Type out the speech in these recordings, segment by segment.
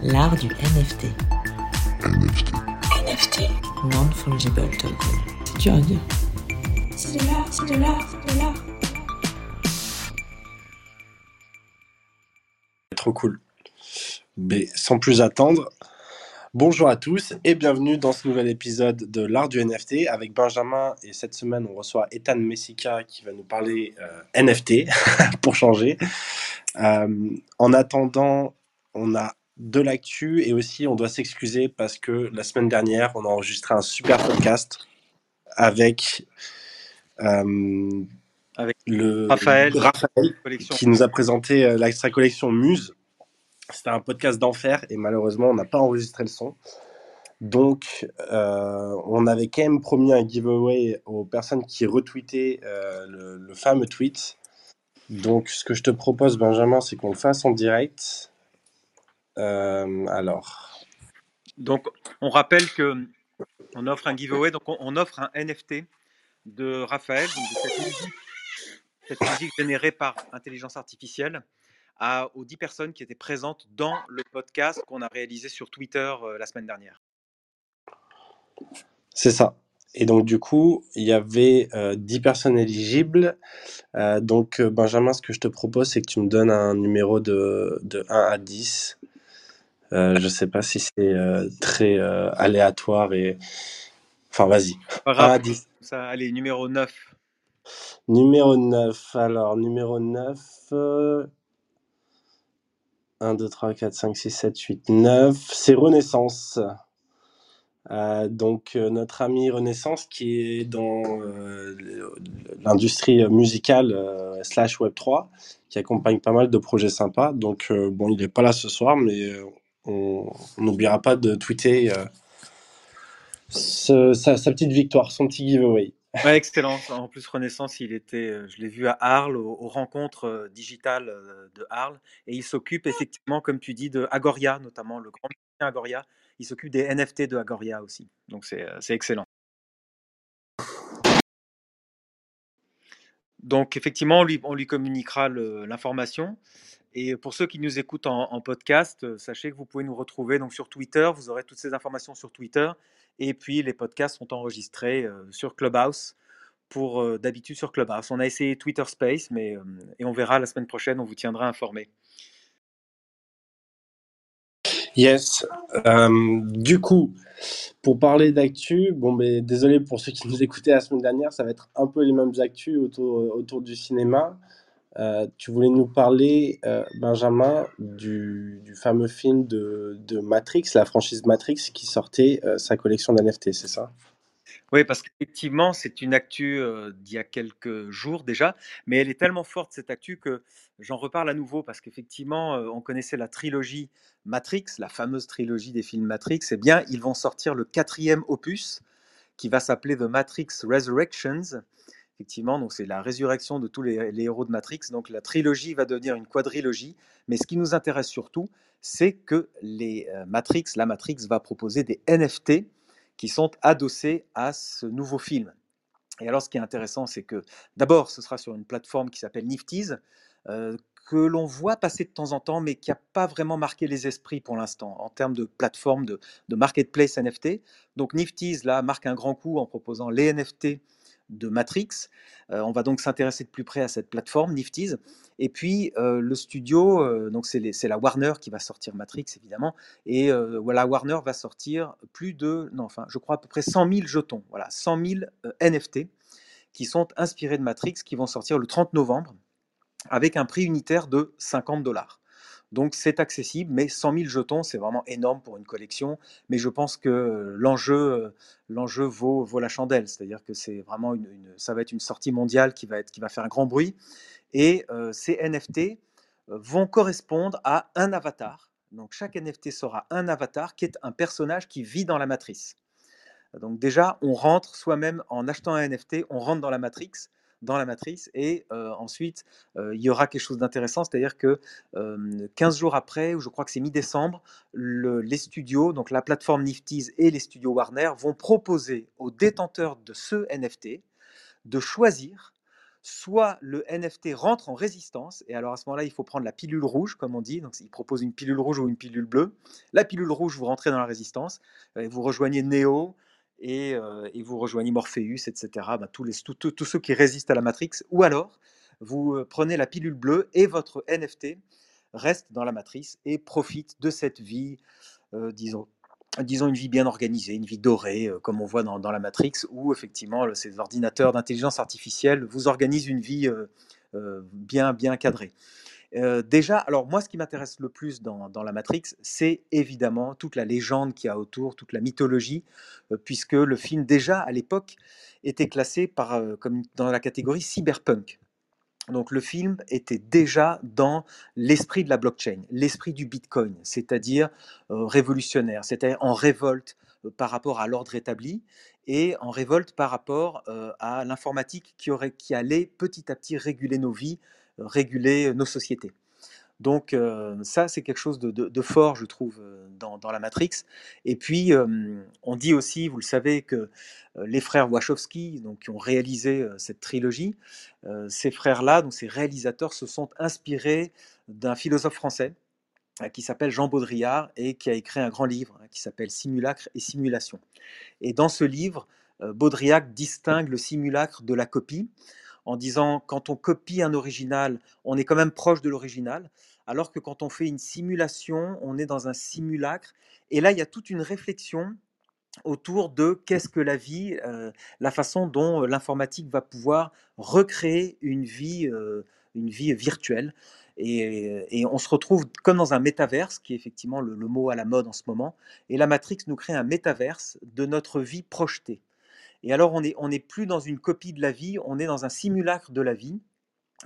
L'art du NFT. NFT. NFT. Non-fungible token. C'est dur à dire. C'est de l'art, c'est de l'art, c'est de l'art. Trop cool. Mais sans plus attendre, bonjour à tous et bienvenue dans ce nouvel épisode de l'art du NFT avec Benjamin. Et cette semaine, on reçoit Ethan Messica qui va nous parler euh, NFT pour changer. Euh, en attendant, on a de l'actu et aussi on doit s'excuser parce que la semaine dernière, on a enregistré un super podcast avec, euh, Avec le Raphaël, Raphaël qui nous a présenté euh, l'extra collection Muse. C'était un podcast d'enfer et malheureusement on n'a pas enregistré le son. Donc euh, on avait quand même promis un giveaway aux personnes qui retweetaient euh, le, le fameux tweet. Donc ce que je te propose Benjamin c'est qu'on le fasse en direct. Euh, alors, Donc, on rappelle que on offre un giveaway, donc on, on offre un NFT de Raphaël, donc de cette musique, cette musique générée par intelligence artificielle, à, aux 10 personnes qui étaient présentes dans le podcast qu'on a réalisé sur Twitter euh, la semaine dernière. c'est ça. Et donc du coup, il y avait euh, 10 personnes éligibles. Euh, donc Benjamin, ce que je te propose, c'est que tu me donnes un numéro de, de 1 à 10. Euh, je sais pas si c'est euh, très euh, aléatoire et... Enfin, vas-y. Pas 1 grave, à 10. ça, allez, numéro 9. Numéro 9. Alors, numéro 9... euh, 1, 2, 3, 4, 5, 6, 7, 8, 9. C'est Renaissance. Euh, donc, euh, notre ami Renaissance qui est dans l'industrie musicale slash Web3, qui accompagne pas mal de projets sympas. Donc, euh, bon, il n'est pas là ce soir, mais on n'oubliera pas de tweeter euh, sa, petite victoire, son petit giveaway. Excellent. En plus, Renaissance, il était, euh, je l'ai vu à Arles, aux, rencontres euh, digitales de Arles, et il s'occupe effectivement, comme tu dis, de Agoria, notamment le grand Agoria. Il s'occupe des NFT de Agoria aussi. Donc, c'est excellent. Donc, effectivement, on lui, communiquera l'information. Et pour ceux qui nous écoutent en, podcast, euh, sachez que vous pouvez nous retrouver donc sur Twitter. Vous aurez toutes ces informations sur Twitter. Et puis, les podcasts sont enregistrés euh, sur Clubhouse pour euh, d'habitude sur Clubhouse. On a essayé Twitter Space, mais et on verra la semaine prochaine. On vous tiendra informé. Yes. Du coup, pour parler d'actu, bon, ben, désolé pour ceux qui nous écoutaient la semaine dernière, ça va être un peu les mêmes actus autour, autour du cinéma. Euh, tu voulais nous parler, euh, Benjamin, du, fameux film de, Matrix, la franchise Matrix, qui sortait euh, sa collection d'NFT, c'est ça? Oui, parce qu'effectivement, c'est une actu d'il y a quelques jours déjà, mais elle est tellement forte cette actu que j'en reparle à nouveau parce qu'effectivement, on connaissait la trilogie Matrix, la fameuse trilogie des films Matrix. Eh bien, ils vont sortir le quatrième opus qui va s'appeler The Matrix Resurrections. Effectivement, donc c'est la résurrection de tous les, héros de Matrix. Donc la trilogie va devenir une quadrilogie. Mais ce qui nous intéresse surtout, c'est que les euh, Matrix, la Matrix va proposer des NFT qui sont adossés à ce nouveau film. Et alors, ce qui est intéressant, c'est que d'abord, ce sera sur une plateforme qui s'appelle Nifty's, euh, que l'on voit passer de temps en temps, mais qui n'a pas vraiment marqué les esprits pour l'instant en termes de plateforme de, de marketplace NFT. Donc, Nifty's, là, marque un grand coup en proposant les NFT de Matrix. Euh, on va donc s'intéresser de plus près à cette plateforme, Nifty's. Et puis, euh, le studio, euh, donc c'est la Warner qui va sortir Matrix, évidemment. Et voilà, Warner va sortir plus de, enfin, je crois à peu près 100 000 jetons, voilà, 100 000 euh, NFT qui sont inspirés de Matrix, qui vont sortir le 30 novembre avec un prix unitaire de 50 dollars. Donc c'est accessible, mais 100 000 jetons, c'est vraiment énorme pour une collection. Mais je pense que l'enjeu, l'enjeu vaut, la chandelle, c'est-à-dire que c'est vraiment une, ça va être une sortie mondiale qui va être, qui va faire un grand bruit. Et ces NFT vont correspondre à un avatar. Donc chaque NFT sera un avatar qui est un personnage qui vit dans la matrice. Donc déjà, on rentre soi-même en achetant un NFT, on rentre dans la matrix, dans la matrice, et euh, ensuite euh, il y aura quelque chose d'intéressant, c'est-à-dire que euh, 15 jours après, ou je crois que c'est mi-décembre, le- les studios, donc la plateforme Nifty's et les studios Warner vont proposer aux détenteurs de ce NFT de choisir soit le NFT rentre en résistance, et alors à ce moment-là, il faut prendre la pilule rouge, comme on dit. Donc, il propose une pilule rouge ou une pilule bleue. La pilule rouge, vous rentrez dans la résistance, vous rejoignez Neo, et, euh, et vous rejoignez Morpheus, etc. Ben, tous, ceux qui résistent à la Matrix. Ou alors, vous euh, prenez la pilule bleue et votre NFT reste dans la matrice et profite de cette vie, euh, disons, disons une vie bien organisée, une vie dorée, comme on voit dans, la Matrix, où effectivement ces ordinateurs d'intelligence artificielle vous organisent une vie bien, bien cadrée. Déjà, alors moi, ce qui m'intéresse le plus dans, la Matrix, c'est évidemment toute la légende qu'il y a autour, toute la mythologie, puisque le film déjà à l'époque était classé dans la catégorie cyberpunk. Donc le film était déjà dans l'esprit de la blockchain, l'esprit du Bitcoin, c'est-à-dire révolutionnaire, c'était en révolte par rapport à l'ordre établi et en révolte par rapport à l'informatique qui, allait petit à petit réguler nos vies, réguler nos sociétés. Donc euh, ça, c'est quelque chose de, fort, je trouve, euh, dans, la Matrix. Et puis, euh, on dit aussi, vous le savez, que euh, les frères Wachowski, donc, qui ont réalisé euh, cette trilogie, euh, ces frères-là, donc ces réalisateurs, se sont inspirés d'un philosophe français euh, qui s'appelle Jean Baudrillard et qui a écrit un grand livre hein, qui s'appelle Simulacre et Simulation. Et dans ce livre, euh, Baudrillard distingue le simulacre de la copie en disant quand on copie un original, on est quand même proche de l'original, alors que quand on fait une simulation, on est dans un simulacre. Et là, il y a toute une réflexion autour de qu'est-ce que la vie, euh, la façon dont l'informatique va pouvoir recréer une vie, euh, une vie virtuelle. Et, et on se retrouve comme dans un métaverse, qui est effectivement le, le mot à la mode en ce moment. Et la Matrix nous crée un métaverse de notre vie projetée. Et alors, on n'est on n'est plus dans une copie de la vie, on est dans un simulacre de la vie.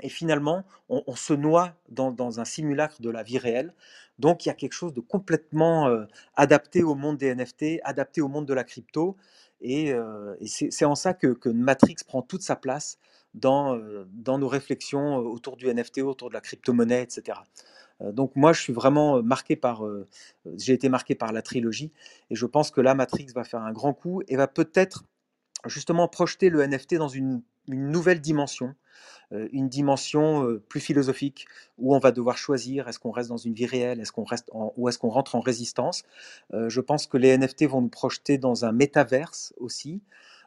Et finalement, on, se noie dans, dans un simulacre de la vie réelle. Donc, il y a quelque chose de complètement euh, adapté au monde des NFT, adapté au monde de la crypto. Et, euh, c'est en ça que, Matrix prend toute sa place dans, euh, dans nos réflexions autour du NFT, autour de la crypto-monnaie, etc. Donc moi, je suis vraiment marqué par, j'ai été marqué par la trilogie, et je pense que là, Matrix va faire un grand coup et va peut-être justement projeter le NFT dans une, nouvelle dimension, euh, une dimension euh, plus philosophique, où on va devoir choisir est-ce qu'on reste dans une vie réelle, est-ce qu'on reste ou est-ce qu'on rentre en résistance. Euh, je pense que les NFT vont nous projeter dans un métaverse aussi.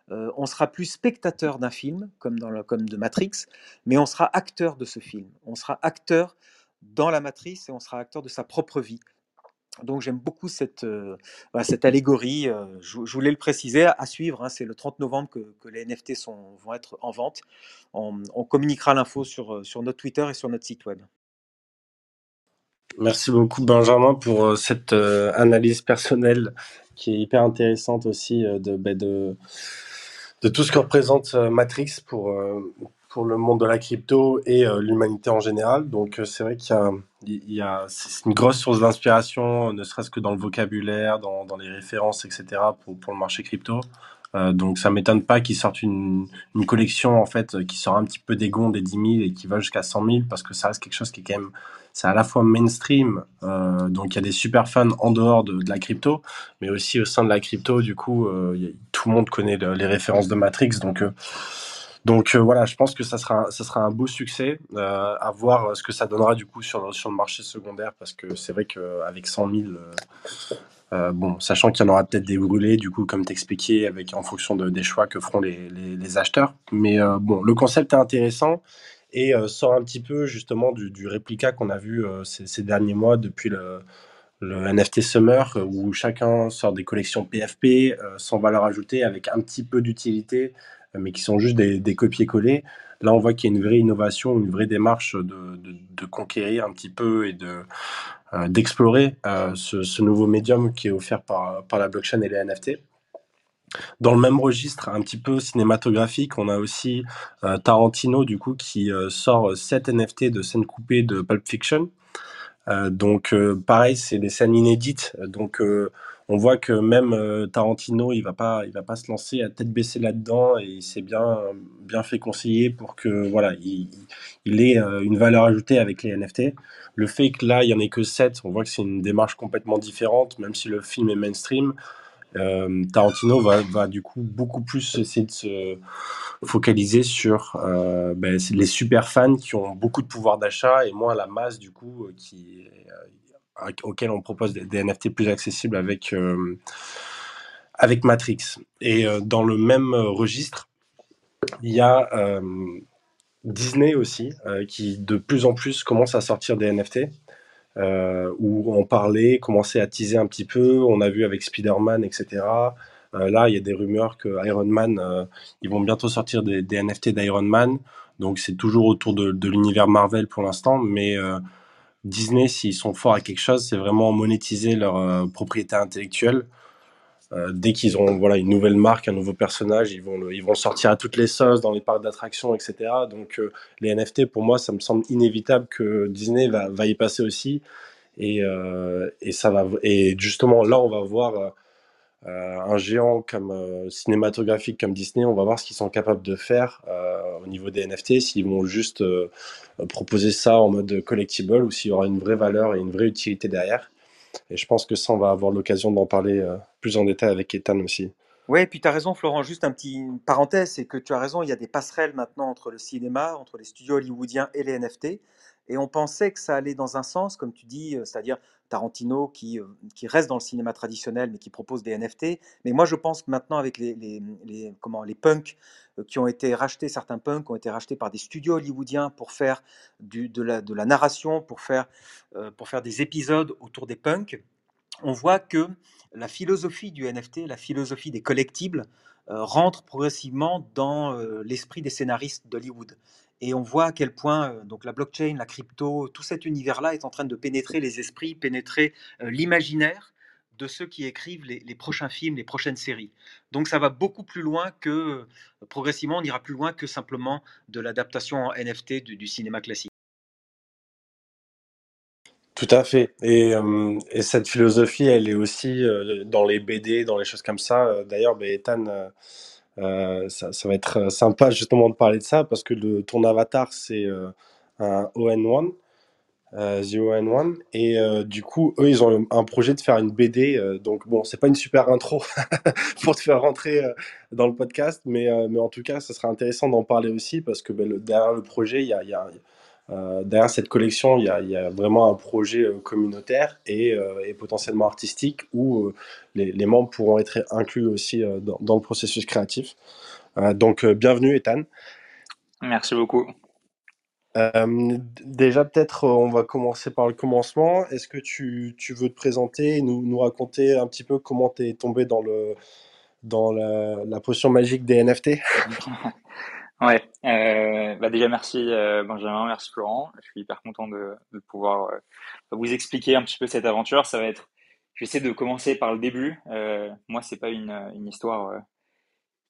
On sera plus spectateur d'un film, comme, dans le- comme de Matrix, mais on sera acteur de ce film. On sera acteur dans la matrice et on sera acteur de sa propre vie. Donc j'aime beaucoup cette, euh, cette allégorie. euh, je, voulais le préciser, à suivre. hein, c'est le 30 novembre que, les NFT vont être en vente. On, communiquera l'info sur, euh, sur notre Twitter et sur notre site web. Merci beaucoup Benjamin pour cette analyse personnelle qui est hyper intéressante aussi euh, de, de, tout ce que représente Matrix pour, pour le monde de la crypto et l'humanité en général. Donc c'est vrai qu'il y a, il y a c'est une grosse source d'inspiration, ne serait-ce que dans le vocabulaire, dans, les références, etc. pour, le marché crypto. Euh, donc ça m'étonne pas qu'ils sortent une, collection en fait qui sort un petit peu des gonds des 10 000 et qui va jusqu'à 100 000 parce que ça reste quelque chose qui est quand même c'est à la fois mainstream euh, donc il y a des super fans en dehors de, la crypto mais aussi au sein de la crypto du coup euh, tout le monde connaît le- les références de Matrix donc donc euh, voilà je pense que ça sera un- beau succès euh, à voir euh, ce que ça donnera du coup sur, le marché secondaire parce que c'est vrai qu'avec 100 000 euh, euh, bon, sachant qu'il y en aura peut-être des brûlés, du coup, comme t'expliquais, avec en fonction de, des choix que feront les, acheteurs. Mais bon, le concept est intéressant et sort un petit peu justement du, du réplica qu'on a vu ces, derniers mois depuis le, NFT Summer, où chacun sort des collections PFP sans valeur ajoutée, avec un petit peu d'utilité, mais qui sont juste des, des copier-coller. Là, on voit qu'il y a une vraie innovation, une vraie démarche de, conquérir un petit peu et de euh, d'explorer euh, ce, nouveau médium qui est offert par, la blockchain et les NFT. Dans le même registre, un petit peu cinématographique, on a aussi euh, Tarantino du coup qui sort 7 NFT de scènes coupées de Pulp Fiction. Donc pareil, c'est des scènes inédites. Donc on voit que même euh, Tarantino, il va pas, il va pas se lancer à tête baissée là-dedans et il s'est bien, bien fait conseiller pour que voilà, il, il ait euh, une valeur ajoutée avec les NFT. Le fait que là, il y en ait que 7, on voit que c'est une démarche complètement différente, même si le film est mainstream. Euh, Tarantino va, va, du coup beaucoup plus essayer de se focaliser sur ben, les super fans qui ont beaucoup de pouvoir d'achat et moins la masse du coup qui, euh, auquel on propose des, NFT plus accessibles avec, euh, avec Matrix. Et euh, dans le même registre, il y a Disney aussi, qui de plus en plus commence à sortir des NFT euh, où on parlait, commençait à teaser un petit peu. On a vu avec Spider-Man, etc. Euh, là, il y a des rumeurs que Iron Man, euh, ils vont bientôt sortir des, NFT d'Iron Man. Donc c'est toujours autour de, l'univers Marvel pour l'instant, mais euh, Disney, s'ils sont forts à quelque chose, c'est vraiment monétiser leur euh, propriété intellectuelle. Euh, dès qu'ils ont voilà une nouvelle marque, un nouveau personnage, ils vont ils vont sortir à toutes les sauces dans les parcs d'attractions, etc. Donc euh, les NFT, pour moi, ça me semble inévitable que Disney va, va y passer aussi. Et, et ça va et justement là, on va voir un géant comme euh, cinématographique comme Disney. On va voir ce qu'ils sont capables de faire euh, au niveau des NFT, s'ils vont juste proposer ça en mode collectible ou s'il y aura une vraie valeur et une vraie utilité derrière. Et je pense que ça, on va avoir l'occasion d'en parler euh, plus en détail avec Ethan aussi. Oui, et puis tu as raison, Florent. Juste un petit parenthèse, c'est que tu as raison, il y a des passerelles maintenant entre le cinéma, entre les studios hollywoodiens et les NFT. Et on pensait que ça allait dans un sens, comme tu dis, euh, c'est-à-dire Tarantino qui, euh, qui reste dans le cinéma traditionnel mais qui propose des NFT. Mais moi je pense que maintenant avec les, les, les, comment, les punks euh, qui ont été rachetés, certains punks ont été rachetés par des studios hollywoodiens pour faire du, de, la, de la narration, pour faire, euh, pour faire des épisodes autour des punks, on voit que la philosophie du NFT, la philosophie des collectibles, rentre progressivement dans l'esprit des scénaristes d'Hollywood. Et on voit à quel point euh, donc la blockchain, la crypto, tout cet univers-là est en train de pénétrer les esprits, pénétrer euh, l'imaginaire de ceux qui écrivent les, prochains films, les prochaines séries. Donc ça va beaucoup plus loin que, euh, progressivement, on ira plus loin que simplement de l'adaptation en NFT du, cinéma classique. Tout à fait. Et, et, cette philosophie, elle est aussi dans les BD, dans les choses comme ça. D'ailleurs, ben, Ethan, euh, euh, ça, va être sympa justement de parler de ça parce que ton avatar, c'est euh, un ON1, euh, The ON1. Et du coup, eux, ils ont un projet de faire une BD. donc, bon, c'est pas une super intro pour te faire rentrer dans le podcast, mais, en tout cas, ça sera intéressant d'en parler aussi parce que ben, derrière le projet, il y a euh, derrière cette collection, il y, a, il y, a, vraiment un projet euh, communautaire et, euh, et, potentiellement artistique où les, les, membres pourront être inclus aussi dans, dans, le processus créatif. donc, bienvenue, Ethan. Merci beaucoup. déjà, peut-être, on va commencer par le commencement. Est-ce que tu, tu, veux te présenter et nous, nous raconter un petit peu comment tu es tombé dans, le, dans la, la potion magique des NFT Ouais, euh, bah déjà merci euh, Benjamin, merci Florent. Je suis hyper content de, pouvoir euh, vous expliquer un petit peu cette aventure. Ça va être, je vais essayer de commencer par le début. Moi, c'est pas une, histoire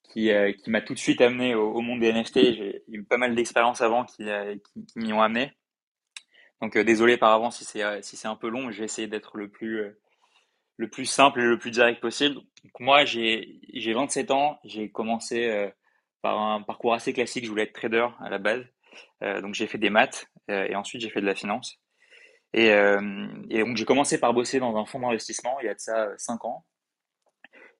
qui, qui m'a tout de suite amené au, monde des NFT. J'ai eu pas mal d'expériences avant qui, qui, m'y ont amené. Donc désolé par avance si c'est si c'est un peu long. Je vais essayer d'être le plus le plus simple et le plus direct possible. Moi, j'ai j'ai 27 ans. J'ai commencé par un parcours assez classique. Je voulais être trader à la base. Euh, donc j'ai fait des maths euh, et ensuite j'ai fait de la finance. Et, euh, et donc j'ai commencé par bosser dans un fonds d'investissement il y a de ça 5 ans.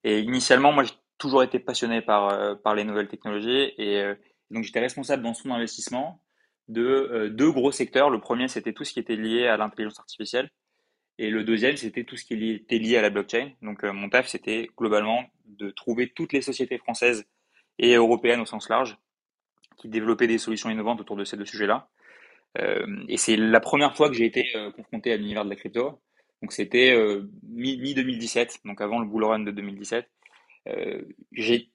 Et initialement, moi j'ai toujours été passionné par, par les nouvelles technologies et donc j'étais responsable dans ce fonds d'investissement de deux gros secteurs. Le premier c'était tout ce qui était lié à l'intelligence artificielle et le deuxième c'était tout ce qui était lié à la blockchain. Donc mon taf c'était globalement de trouver toutes les sociétés françaises et européenne au sens large, qui développait des solutions innovantes autour de ces deux sujets-là. Euh, et c'est la première fois que j'ai été euh, confronté à l'univers de la crypto. Donc c'était euh, mi-2017, donc avant le bull run de 2017. Euh, j'ai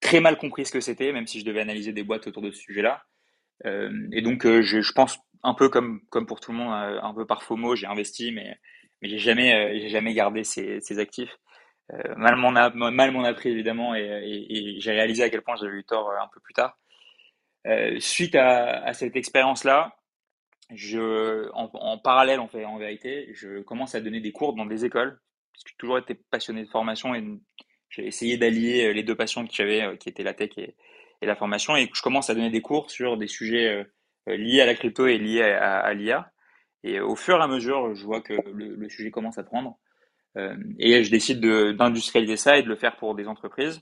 très mal compris ce que c'était, même si je devais analyser des boîtes autour de ce sujet-là. Et donc je, je, pense un peu comme, comme pour tout le monde, un peu par FOMO, j'ai investi, mais, mais j'ai jamais, jamais gardé ces, ces actifs. Euh, mal m'en a mal m'en a pris évidemment et, et j'ai réalisé à quel point j'avais eu tort euh, un peu plus tard. Euh, suite à, cette expérience là, en, parallèle en fait en vérité, je commence à donner des cours dans des écoles parce j'ai toujours été passionné de formation et j'ai essayé d'allier les deux passions que j'avais qui étaient la tech et, la formation et je commence à donner des cours sur des sujets liés à la crypto et liés à, l'IA et au fur et à mesure je vois que le sujet commence à prendre et je décide d'industrialiser ça et de le faire pour des entreprises.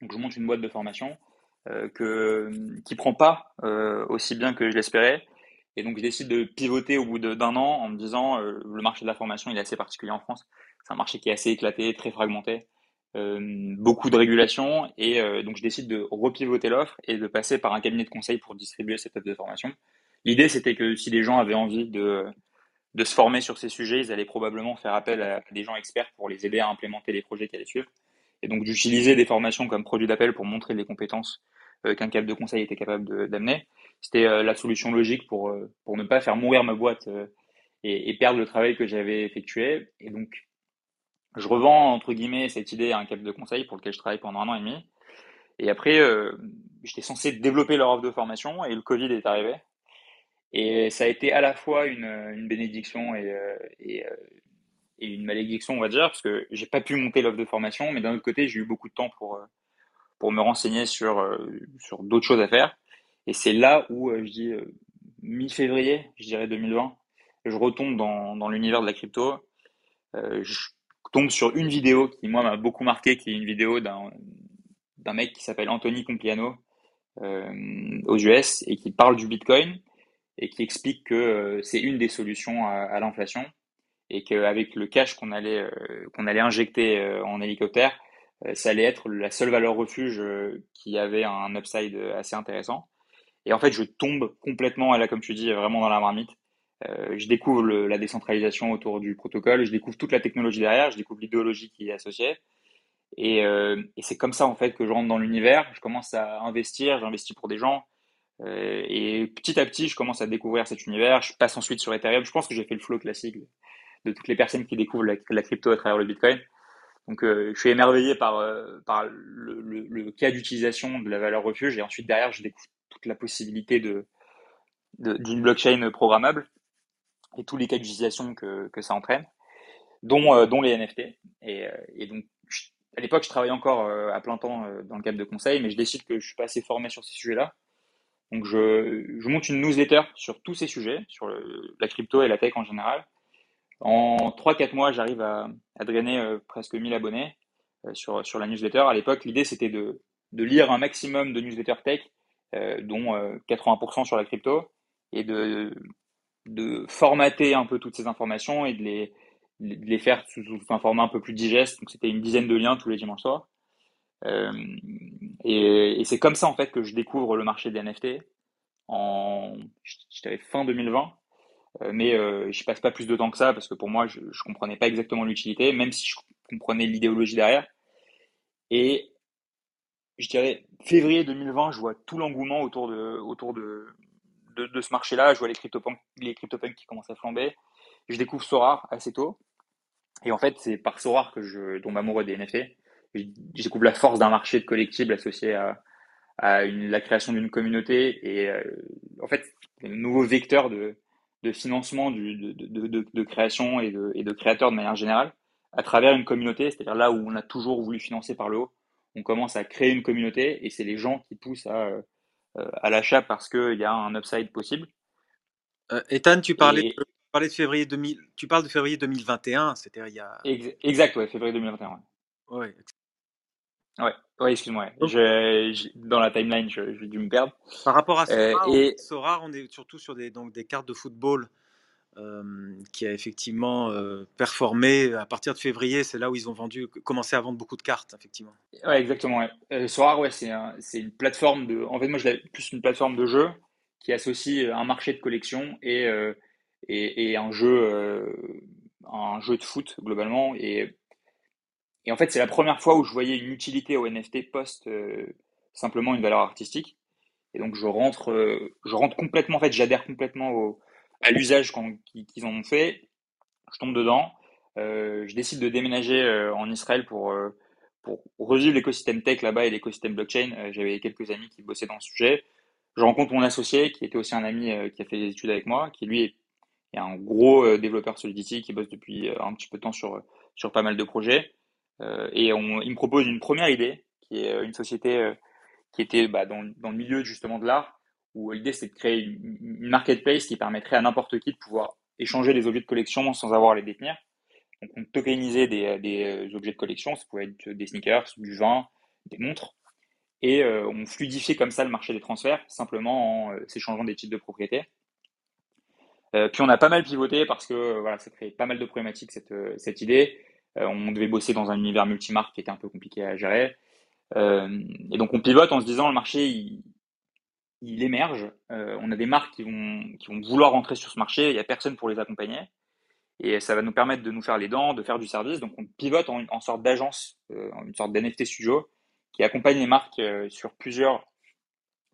Donc je monte une boîte de formation que, qui prend pas aussi bien que je l'espérais. Et donc je décide de pivoter au bout d'un an en me disant le marché de la formation il est assez particulier en France. C'est un marché qui est assez éclaté, très fragmenté. Euh, beaucoup de régulation et euh, donc je décide de repivoter l'offre et de passer par un cabinet de conseil pour distribuer cette offre de formation. L'idée c'était que si des gens avaient envie de, de se former sur ces sujets, ils allaient probablement faire appel à des gens experts pour les aider à implémenter les projets qui allaient suivre. Et donc d'utiliser des formations comme produit d'appel pour montrer les compétences euh, qu'un cabinet de conseil était capable d'amener. C'était la solution logique pour, pour ne pas faire mourir ma boîte et, perdre le travail que j'avais effectué. Et donc je revends entre guillemets cette idée à un cabinet de conseil pour lequel je travaille pendant un an et demi. Et après, euh, j'étais censé développer leur offre de formation et le Covid est arrivé. Et ça a été à la fois une, une bénédiction et, euh, euh, et, une malédiction, on va dire, parce que j'ai pas pu monter l'offre de formation, mais d'un autre côté, j'ai eu beaucoup de temps pour, pour me renseigner sur, sur d'autres choses à faire. Et c'est là où je dis mi-février, je dirais 2020, je retombe dans, dans l'univers de la crypto. je tombe sur une vidéo qui, moi, m'a beaucoup marqué, qui est une vidéo d'un, d'un mec qui s'appelle Anthony Compliano euh, aux US et qui parle du Bitcoin et qui explique que euh, c'est une des solutions à, l'inflation et qu'avec le cash qu'on allait, euh, qu'on allait injecter euh, en hélicoptère, ça allait être la seule valeur refuge qui avait un upside assez intéressant. Et en fait, je tombe complètement, là, comme tu dis, vraiment dans la marmite. Je découvre la décentralisation autour du protocole, je découvre toute la technologie derrière, je découvre l'idéologie qui est associée. Et, et c'est comme ça en fait que je rentre dans l'univers. Je commence à investir, j'investis pour des gens. Euh, et petit à petit, je commence à découvrir cet univers. Je passe ensuite sur Ethereum. Je pense que j'ai fait le flow classique de toutes les personnes qui découvrent la, crypto à travers le Bitcoin. Donc, euh, je suis émerveillé par, euh, le, cas d'utilisation de la valeur refuge. Et ensuite, derrière, je découvre toute la possibilité d'une blockchain programmable et tous les cas d'utilisation que, ça entraîne, dont, les NFT. Et, donc, à l'époque, je travaillais encore à plein temps dans le cadre de conseil, mais je décide que je suis pas assez formé sur ces sujets-là. Donc, je, je, monte une newsletter sur tous ces sujets, sur le, la crypto et la tech en général. En 3-4 mois, j'arrive à, à, drainer presque 1000 abonnés sur, sur la newsletter. À l'époque, l'idée, c'était de, de lire un maximum de newsletters tech, dont 80% sur la crypto, et de de formater un peu toutes ces informations et de les, de les faire sous, un format un peu plus digeste. Donc c'était une dizaine de liens tous les dimanches soirs. Euh, et, c'est comme ça en fait que je découvre le marché des NFT en fin 2020. Euh, mais euh, je passe pas plus de temps que ça parce que pour moi je, je comprenais pas exactement l'utilité, même si je comprenais l'idéologie derrière. Et je dirais février 2020, je vois tout l'engouement autour de autour de de, ce marché-là. Je vois les CryptoPunks les qui commencent à flamber. Je découvre Sorar assez tôt. Et en fait, c'est par Sorar que je tombe amoureux des NFT. Je, découvre la force d'un marché de collectibles associé à, à la création d'une communauté et euh, en fait, un nouveau vecteur de, de financement du, de, de, de, création et de, et de créateurs de manière générale à travers une communauté, c'est-à-dire là où on a toujours voulu financer par le haut, on commence à créer une communauté et c'est les gens qui poussent à, euh, à l'achat parce qu'il y a un upside possible. Euh, Ethan, tu parlais, de, tu parlais de février 2000, tu parles de février 2021, c'était il y a. Exact, ouais, février 2021. Ouais. Ouais, ouais, excuse-moi. dans la timeline, j'ai dû me perdre. Par rapport à Sora, euh, et... Sora, on est surtout sur des, donc, des cartes de football euh, qui a effectivement euh, performé à partir de février. C'est là où ils ont vendu, commencé à vendre beaucoup de cartes, effectivement. Ouais, exactement. Ouais. Euh, Sorar, ouais, c'est un, une plateforme de. En fait, moi, je l'ai plus une plateforme de jeu qui associe un marché de collection et, et, et, un jeu, un jeu de foot globalement. Et, et en fait, c'est la première fois où je voyais une utilité au NFT post simplement une valeur artistique. Et donc, je rentre, je rentre complètement. En fait, j'adhère complètement à l'usage qu'ils en ont fait. Je tombe dedans. Euh, je décide de déménager euh, en Israël pour, euh, pour revivre l'écosystème tech là-bas et l'écosystème blockchain. Euh, j'avais quelques amis qui bossaient dans le sujet. Je rencontre mon associé qui était aussi un ami qui a fait des études avec moi, qui lui est un gros développeur Solidity qui bosse depuis un petit peu de temps sur, sur pas mal de projets. Et on, il me propose une première idée qui est une société qui était bah, dans, dans le milieu justement de l'art où l'idée c'est de créer une, marketplace qui permettrait à n'importe qui de pouvoir échanger les objets de collection sans avoir à les détenir. Donc, on tokenisait des, des objets de collection, ça pouvait être des sneakers, du vin, des montres, et on fluidifiait comme ça le marché des transferts, simplement en s'échangeant des titres de propriété. puis on a pas mal pivoté parce que voilà, ça crée pas mal de problématiques cette, cette idée. On devait bosser dans un univers multimarque qui était un peu compliqué à gérer. et donc on pivote en se disant le marché il, émerge. Euh, on a des marques qui vont, qui vont vouloir rentrer sur ce marché, il n'y a personne pour les accompagner. Et ça va nous permettre de nous faire les dents, de faire du service. Donc on pivote en, en sorte d'agence, euh, en une sorte d'NFT studio, qui accompagne les marques euh, sur plusieurs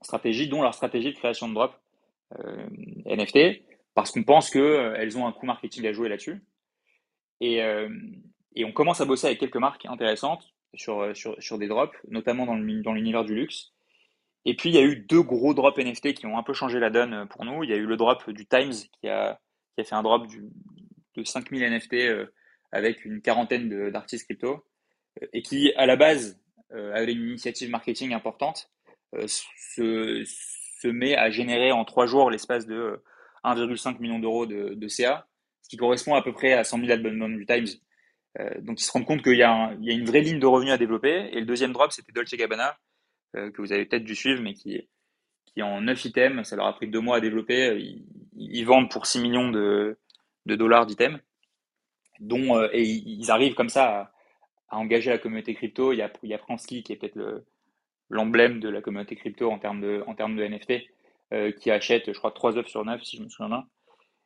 stratégies, dont leur stratégie de création de drop NFT, parce qu'on pense qu'elles ont un coût marketing à jouer là-dessus. Et, et, on commence à bosser avec quelques marques intéressantes sur, sur, sur des drops, notamment dans l'univers du luxe. Et puis, il y a eu deux gros drops NFT qui ont un peu changé la donne euh, pour nous. Il y a eu le drop du Times qui a, qui a fait un drop de 5000 NFT euh, avec une quarantaine d'artistes crypto euh, et qui, à la base, avait une initiative marketing importante, se, se met à générer en trois jours l'espace de 1,5 million d'euros de, de, CA, ce qui correspond à peu près à 100 000 abonnements du Times. Donc, ils se rendent compte qu'il y, a une vraie ligne de revenus à développer. Et le deuxième drop, c'était Dolce Gabbana, euh, que vous avez peut-être dû suivre, mais qui, qui en 9 items, ça leur a pris deux mois à développer. Ils, vendent pour 6 millions de, dollars d'items. Dont, euh, et ils arrivent comme ça à, engager la communauté crypto. Il y a, il y a Pransky qui est peut-être l'emblème de la communauté crypto en termes de, en termes de NFT, euh, qui achète, je crois, 3 œufs sur 9, si je me souviens bien.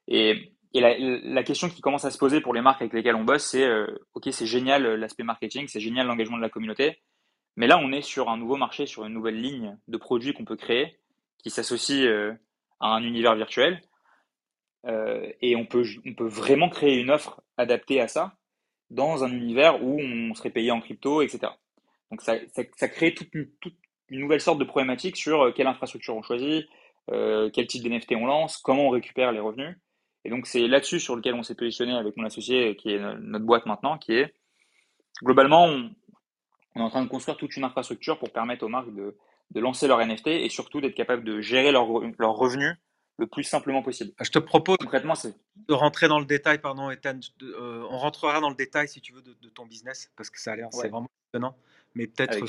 Et, et la, question qui commence à se poser pour les marques avec lesquelles on bosse, c'est OK, c'est génial l'aspect marketing, c'est génial l'engagement de la communauté, mais là, on est sur un nouveau marché, sur une nouvelle ligne de produits qu'on peut créer, qui s'associe euh, à un univers virtuel. Euh, et on peut, on peut vraiment créer une offre adaptée à ça dans un univers où on serait payé en crypto, etc. Donc ça, ça, crée toute une, toute une, nouvelle sorte de problématique sur euh, quelle infrastructure on choisit, quel type d'NFT on lance, comment on récupère les revenus. Et donc c'est là-dessus sur lequel on s'est positionné avec mon associé, qui est notre boîte maintenant, qui est globalement, on, on est en train de construire toute une infrastructure pour permettre aux marques de, de lancer leur NFT et surtout d'être capable de gérer leurs leur revenus le plus simplement possible. Je te propose concrètement de rentrer dans le détail, pardon, Ethan. Euh, on rentrera dans le détail si tu veux de, ton business parce que ça a l'air, c'est vraiment étonnant. Mais peut-être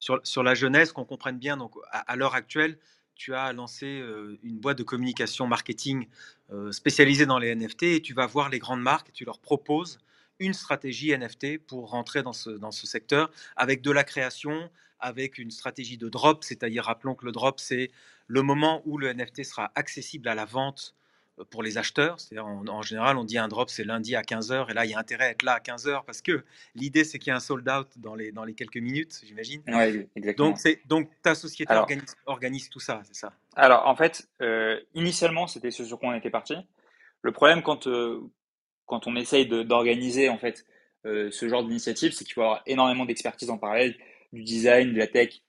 sur, sur, la jeunesse, qu'on comprenne bien. Donc, à, l'heure actuelle, tu as lancé euh, une boîte de communication marketing euh, spécialisée dans les NFT et tu vas voir les grandes marques et tu leur proposes une stratégie NFT pour rentrer dans ce, dans ce secteur avec de la création, avec une stratégie de drop, c'est-à-dire rappelons que le drop, c'est le moment où le NFT sera accessible à la vente pour les acheteurs. C'est-à-dire, en, général, on dit un drop, c'est lundi à 15h, et là, il y a intérêt à être là à 15h parce que l'idée, c'est qu'il y a un sold out dans les, dans les quelques minutes, j'imagine. Oui, exactement. Donc, c'est, donc, ta société organise, organise, tout ça, c'est ça? Alors, en fait, euh, initialement, c'était ce sur quoi on était parti. Le problème, quand, euh, quand on essaye d'organiser en fait euh, ce genre d'initiative, c'est qu'il faut avoir énormément d'expertise en parallèle, du design, de la tech,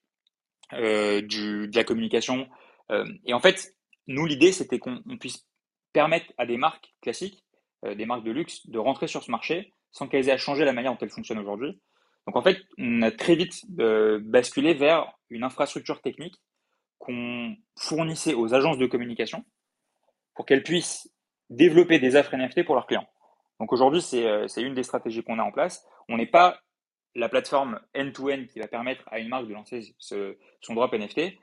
du, de la communication. Et en fait, nous, l'idée, c'était qu'on puisse permettre à des marques classiques, des marques de luxe, de rentrer sur ce marché sans qu'elles aient à changer la manière dont elles fonctionnent aujourd'hui. Donc en fait, on a très vite basculé vers une infrastructure technique qu'on fournissait aux agences de communication pour qu'elles puissent développer des offres NFT pour leurs clients. Donc aujourd'hui, euh, c'est une des stratégies qu'on a en place. On n'est pas la plateforme end-to-end qui va permettre à une marque de lancer son drop NFT.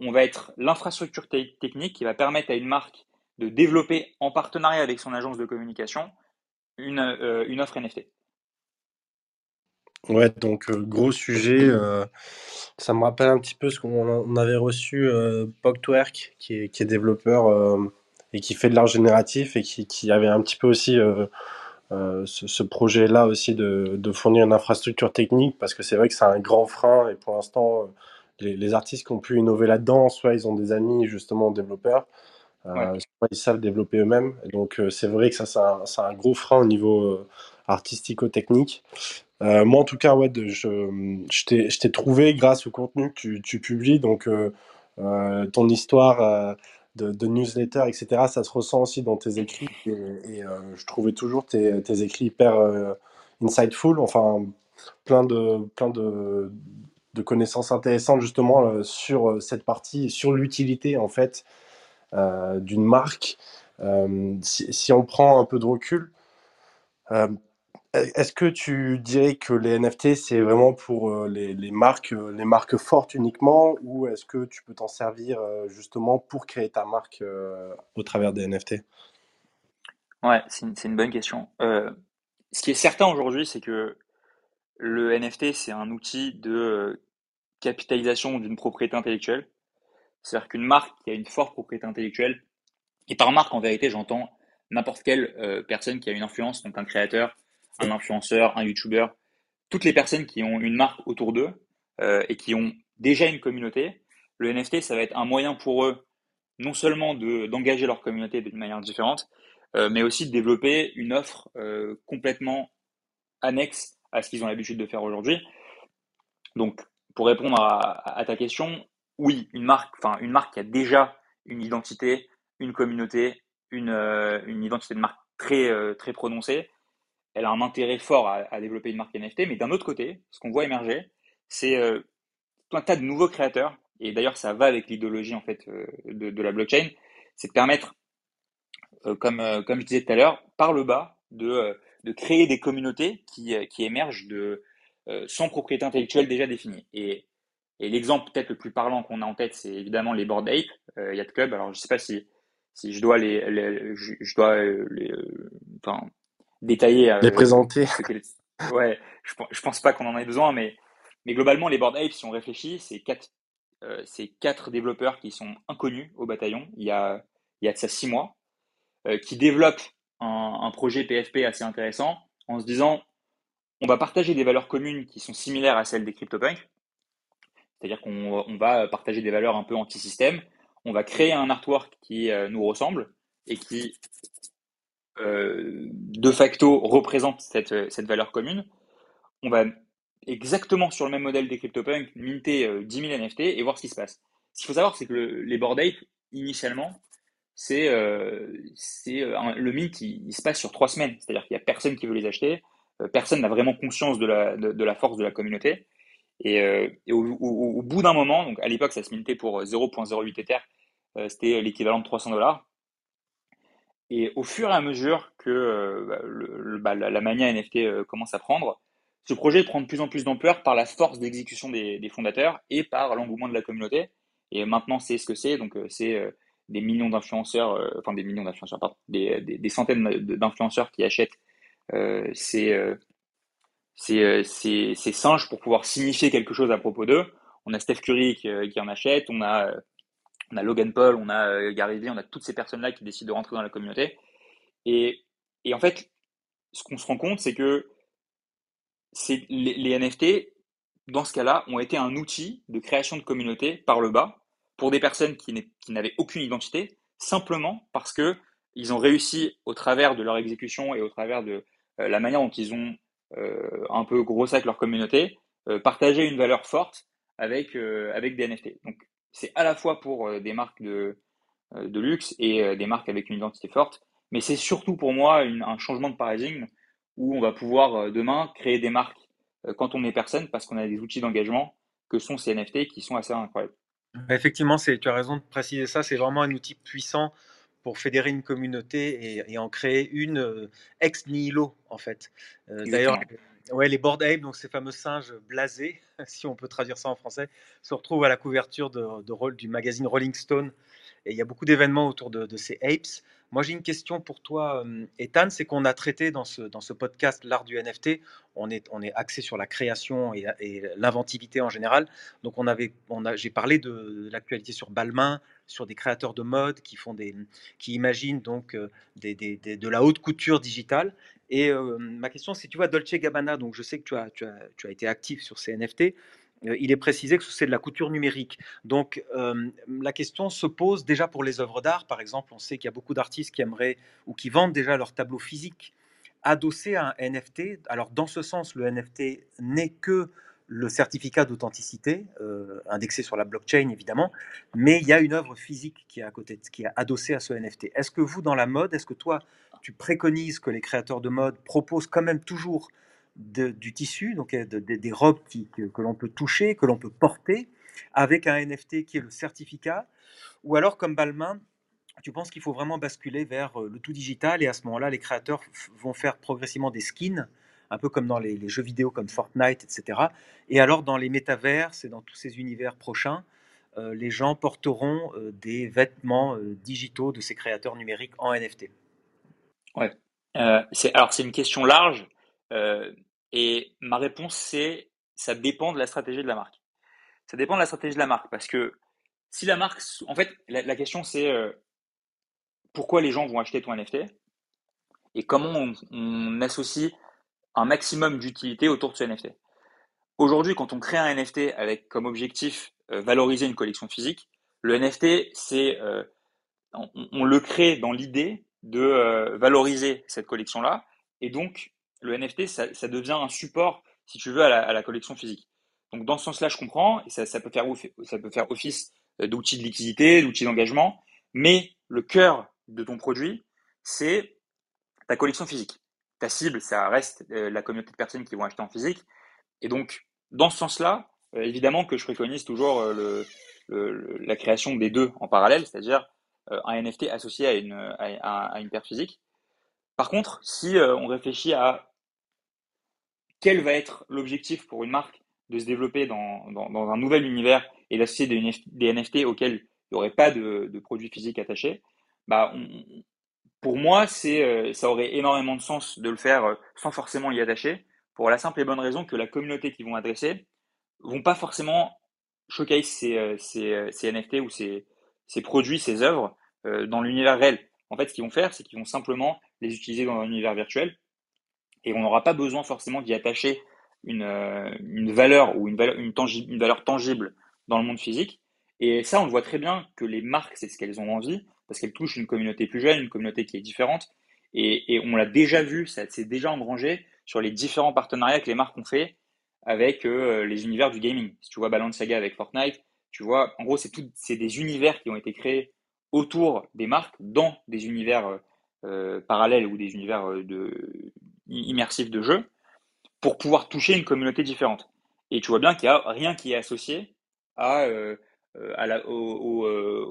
On va être l'infrastructure technique qui va permettre à une marque de développer en partenariat avec son agence de communication une, euh, offre NFT. Ouais, donc euh, gros sujet. ça me rappelle un petit peu ce qu'on avait reçu euh, Poctwork, qui est, qui est développeur et qui fait de l'art génératif et qui, avait un petit peu aussi euh, euh, ce, projet-là aussi de, fournir une infrastructure technique parce que c'est vrai que c'est un grand frein et pour l'instant, euh, les, artistes qui ont pu innover là-dedans, soit ils ont des amis justement développeurs, euh, ils savent développer eux-mêmes. Donc c'est vrai que ça, c'est un, un, gros frein au niveau artistico-technique. Euh, moi, en tout cas, ouais, de, je, je t'ai trouvé grâce au contenu que tu, tu publies. Donc, euh, ton histoire de, newsletter, etc. Ça se ressent aussi dans tes écrits. Et, euh, je trouvais toujours tes, écrits hyper euh, insightful, enfin plein de, plein de, de connaissances intéressantes justement euh, sur cette partie, sur l'utilité en fait d'une marque. Si, si, on prend un peu de recul, Est-ce que tu dirais que les NFT, c'est vraiment pour euh, les, marques, euh, les marques fortes uniquement, ou est-ce que tu peux t'en servir euh, justement pour créer ta marque euh, au travers des NFT? Ouais, c'est une, bonne question. Euh, ce qui est certain aujourd'hui, c'est que le NFT, c'est un outil de euh, capitalisation d'une propriété intellectuelle. C'est-à-dire qu'une marque qui a une forte propriété intellectuelle, et par marque, en vérité, j'entends n'importe quelle euh, personne qui a une influence, donc un créateur, un influenceur, un YouTuber, toutes les personnes qui ont une marque autour d'eux euh, et qui ont déjà une communauté, le NFT, ça va être un moyen pour eux non seulement de, d'engager leur communauté d'une manière différente, euh, mais aussi de développer une offre complètement annexe à ce qu'ils ont l'habitude de faire aujourd'hui. Donc, pour répondre à ta question, oui, une marque, enfin une marque qui a déjà une identité, une communauté, une, euh, une identité de marque très, euh, très prononcée, elle a un intérêt fort à, développer une marque NFT. Mais d'un autre côté, ce qu'on voit émerger, c'est euh, un tas de nouveaux créateurs. Et d'ailleurs, ça va avec l'idéologie en fait de, la blockchain, c'est de permettre comme, comme je disais tout à l'heure, par le bas, de, de créer des communautés qui, qui émergent de, sans propriété intellectuelle déjà définie. Et, et l'exemple peut-être le plus parlant qu'on a en tête, c'est évidemment les Bored Ape euh, Yacht Club. Alors je sais pas si, si je dois les, les- je, je dois euh, les, euh, enfin, détailler Les euh, présenter? ce qu'est le- Ouais, je, je pense pas qu'on en ait besoin, mais, mais globalement les Bored Ape, si on réfléchit, c'est quatre, euh, c'est quatre développeurs qui sont inconnus au bataillon. Il y a, il y a de ça six mois qui développent un, un projet PFP assez intéressant en se disant on va partager des valeurs communes qui sont similaires à celles des CryptoPunks, c'est-à-dire qu'on on va partager des valeurs un peu anti-système, on va créer un artwork qui euh, nous ressemble et qui euh, de facto représente cette, valeur commune. On va exactement sur le même modèle des CryptoPunks minter euh, 10 000 NFT et voir ce qui se passe. Ce qu'il faut savoir, c'est que le- les Bored Ape, initialement, c'est euh, euh, le mint il, se passe sur trois semaines, c'est-à-dire qu'il y a personne qui veut les acheter, euh, personne n'a vraiment conscience de la de la force de la communauté et, euh, au, bout d'un moment, donc à l'époque ça se mintait pour euh, 0.08 Ether, euh, c'était l'équivalent de 300 dollars et au fur et à mesure que euh, bah, bah, la, mania NFT euh, commence à prendre, ce projet prend de plus en plus d'ampleur par la force d'exécution des, fondateurs et par l'engouement de la communauté. Et maintenant, c'est ce que c'est. Donc, euh, c'est euh, des millions d'influenceurs, euh, enfin des millions d'influenceurs, pardon, des, centaines d'influenceurs qui achètent euh, ces, euh, ces, euh, ces, ces singes pour pouvoir signifier quelque chose à propos d'eux. On a Steph Curry qui, euh, en achète, on a, euh, on a Logan Paul, on a Gary Vee, on a toutes ces personnes-là qui décident de rentrer dans la communauté. Et, et en fait, ce qu'on se rend compte, c'est que les, les NFT, dans ce cas-là, ont été un outil de création de communauté par le bas pour des personnes qui n'avaient aucune identité, simplement parce que ils ont réussi, au travers de leur exécution et au travers de la manière dont ils ont un peu grossac leur communauté, euh, partager une valeur forte avec, euh, avec des NFT. Donc, c'est à la fois pour euh, des marques de, euh, de luxe et euh, des marques avec une identité forte, mais c'est surtout pour moi un changement de paradigme où on va pouvoir euh, demain créer des marques euh, quand on est personne parce qu'on a des outils d'engagement que sont ces NFT qui sont assez incroyables. Effectivement, tu as raison de préciser ça. C'est vraiment un outil puissant pour fédérer une communauté et, et en créer une euh, ex nihilo, en fait. Euh, d'ailleurs, ouais, les Bored Ape, donc ces fameux singes blasés, si on peut traduire ça en français, se retrouvent à la couverture de, de rôle du magazine Rolling Stone. Et il y a beaucoup d'événements autour de, de ces apes. Moi, j'ai une question pour toi, euh, Ethan. C'est qu'on a traité dans ce, dans ce podcast l'art du NFT. On est, on est axé sur la création et, et l'inventivité en général. Donc, on avait, on a, j'ai parlé de, de l'actualité sur Balmain, sur des créateurs de mode qui font des, qui imaginent donc euh, des, de la haute couture digitale. Et euh, ma question, c'est, tu vois, Dolce Gabbana. Donc, je sais que tu as, tu as, tu as été actif sur ces NFT. Euh, il est précisé que c'est de la couture numérique. Donc, la question se pose déjà pour les œuvres d'art. Par exemple, on sait qu'il y a beaucoup d'artistes qui aimeraient ou qui vendent déjà leurs tableaux physiques adossés à un NFT. Alors, dans ce sens, le NFT n'est que le certificat d'authenticité, euh, indexé sur la blockchain évidemment, mais il y a une œuvre physique qui est à côté, qui est adossée à ce NFT. Est-ce que vous, dans la mode, est-ce que toi, tu préconises que les créateurs de mode proposent quand même toujours du tissu, donc euh, de- de- des robes qui- que, que l'on peut toucher, que l'on peut porter, avec un NFT qui est le certificat, ou alors comme Balmain, tu penses qu'il faut vraiment basculer vers euh, le tout digital et à ce moment-là, les créateurs vont faire progressivement des skins, un peu comme dans les, jeux vidéo comme Fortnite, etc. Et alors dans les métaverses et dans tous ces univers prochains, euh, les gens porteront euh, des vêtements euh, digitaux de ces créateurs numériques en NFT. Ouais. Alors c'est une question large et ma réponse c'est ça dépend de la stratégie de la marque. Ça dépend de la stratégie de la marque parce que si la marque, en fait, la, question c'est pourquoi les gens vont acheter ton NFT et comment on associe un maximum d'utilité autour de ce NFT. Aujourd'hui, quand on crée un NFT avec comme objectif euh, valoriser une collection physique, le NFT, c'est euh, on, le crée dans l'idée de euh, valoriser cette collection-là, et donc le NFT, ça, devient un support, si tu veux, à la, collection physique. Donc dans ce sens-là, je comprends, ça, peut faire ça peut faire office d'outil de liquidité, d'outil d'engagement, mais le cœur de ton produit, c'est ta collection physique. Ta cible, ça reste euh, la communauté de personnes qui vont acheter en physique. Et donc, dans ce sens-là, euh, évidemment que je préconise toujours euh, la création des deux en parallèle, c'est-à-dire un NFT associé à une, à, paire physique. Par contre, si on réfléchit à quel va être l'objectif pour une marque de se développer dans, un nouvel univers et d'associer des NFT auxquels il n'y aurait pas de, de produits physiques attachés, bah, on- pour moi, c'est, euh, ça aurait énormément de sens de le faire euh, sans forcément y attacher, pour la simple et bonne raison que la communauté qu'ils vont adresser vont pas forcément showcase ces, euh, ces, NFT ou ces, ces produits, ces œuvres dans l'univers réel. En fait, ce qu'ils vont faire, c'est qu'ils vont simplement les utiliser dans un univers virtuel et on n'aura pas besoin forcément d'y attacher une, une valeur ou une valeur, une valeur tangible dans le monde physique. Et ça, on le voit très bien que les marques, c'est ce qu'elles ont envie, parce qu'elles touchent une communauté plus jeune, une communauté qui est différente. Et, on l'a déjà vu, ça s'est déjà engrangé sur les différents partenariats que les marques ont fait avec euh, les univers du gaming. Si tu vois Balenciaga avec Fortnite, tu vois, en gros, c'est des univers qui ont été créés autour des marques, dans des univers euh, euh, parallèles ou des univers immersifs de jeu, pour pouvoir toucher une communauté différente. Et tu vois bien qu'il n'y a rien qui est associé à, au, euh,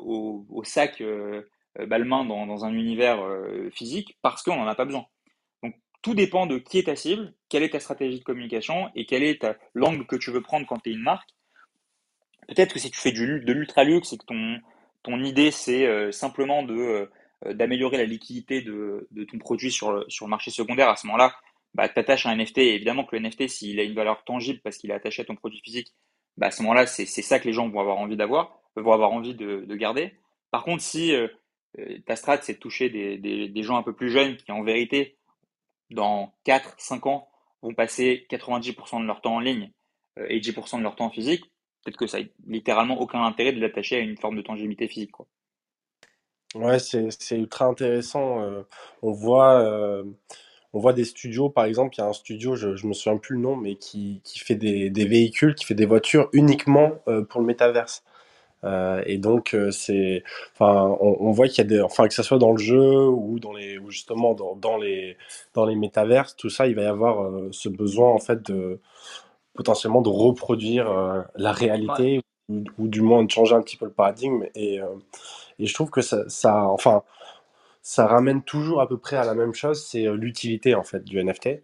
au, sac euh, euh, Balmain dans, dans un univers euh, physique parce qu'on n'en a pas besoin. Donc tout dépend de qui est ta cible, quelle est ta stratégie de communication et quel est l'angle que tu veux prendre quand tu es une marque. Peut-être que si tu fais du, de l'ultra luxe et que ton, ton idée c'est euh, simplement de euh, d'améliorer la liquidité de, de ton produit sur le, sur le marché secondaire, à ce moment-là, bah, tu attaches un NFT. Et évidemment que le NFT, s'il a une valeur tangible parce qu'il est attaché à ton produit physique, bah, à ce moment-là, c'est ça que les gens vont avoir envie d'avoir, vont avoir envie de, de garder. Par contre, si euh, euh, ta strat, c'est de toucher des, des, des gens un peu plus jeunes qui, en vérité, dans 4, 5 ans, vont passer 90% de leur temps en ligne euh, et 10% de leur temps en physique, peut-être que ça n'a littéralement aucun intérêt de l'attacher à une forme de tangibilité physique, quoi. Ouais, c'est ultra intéressant. on voit, on voit des studios, par exemple, il y a un studio, je, je me souviens plus le nom, mais qui, qui fait des, des véhicules, qui fait des voitures uniquement euh, pour le métaverse. Euh, et donc, euh, c'est, enfin, on, on voit qu'il y a des, enfin, que ça soit dans le jeu ou dans les, ou justement dans, dans les, dans les métaverses, tout ça, il va y avoir ce besoin en fait de potentiellement de reproduire la Ouais. réalité ou, ou du moins de changer un petit peu le paradigme. Et, et je trouve que ça, ça, enfin, ça ramène toujours à peu près à la même chose, c'est euh, l'utilité en fait du NFT.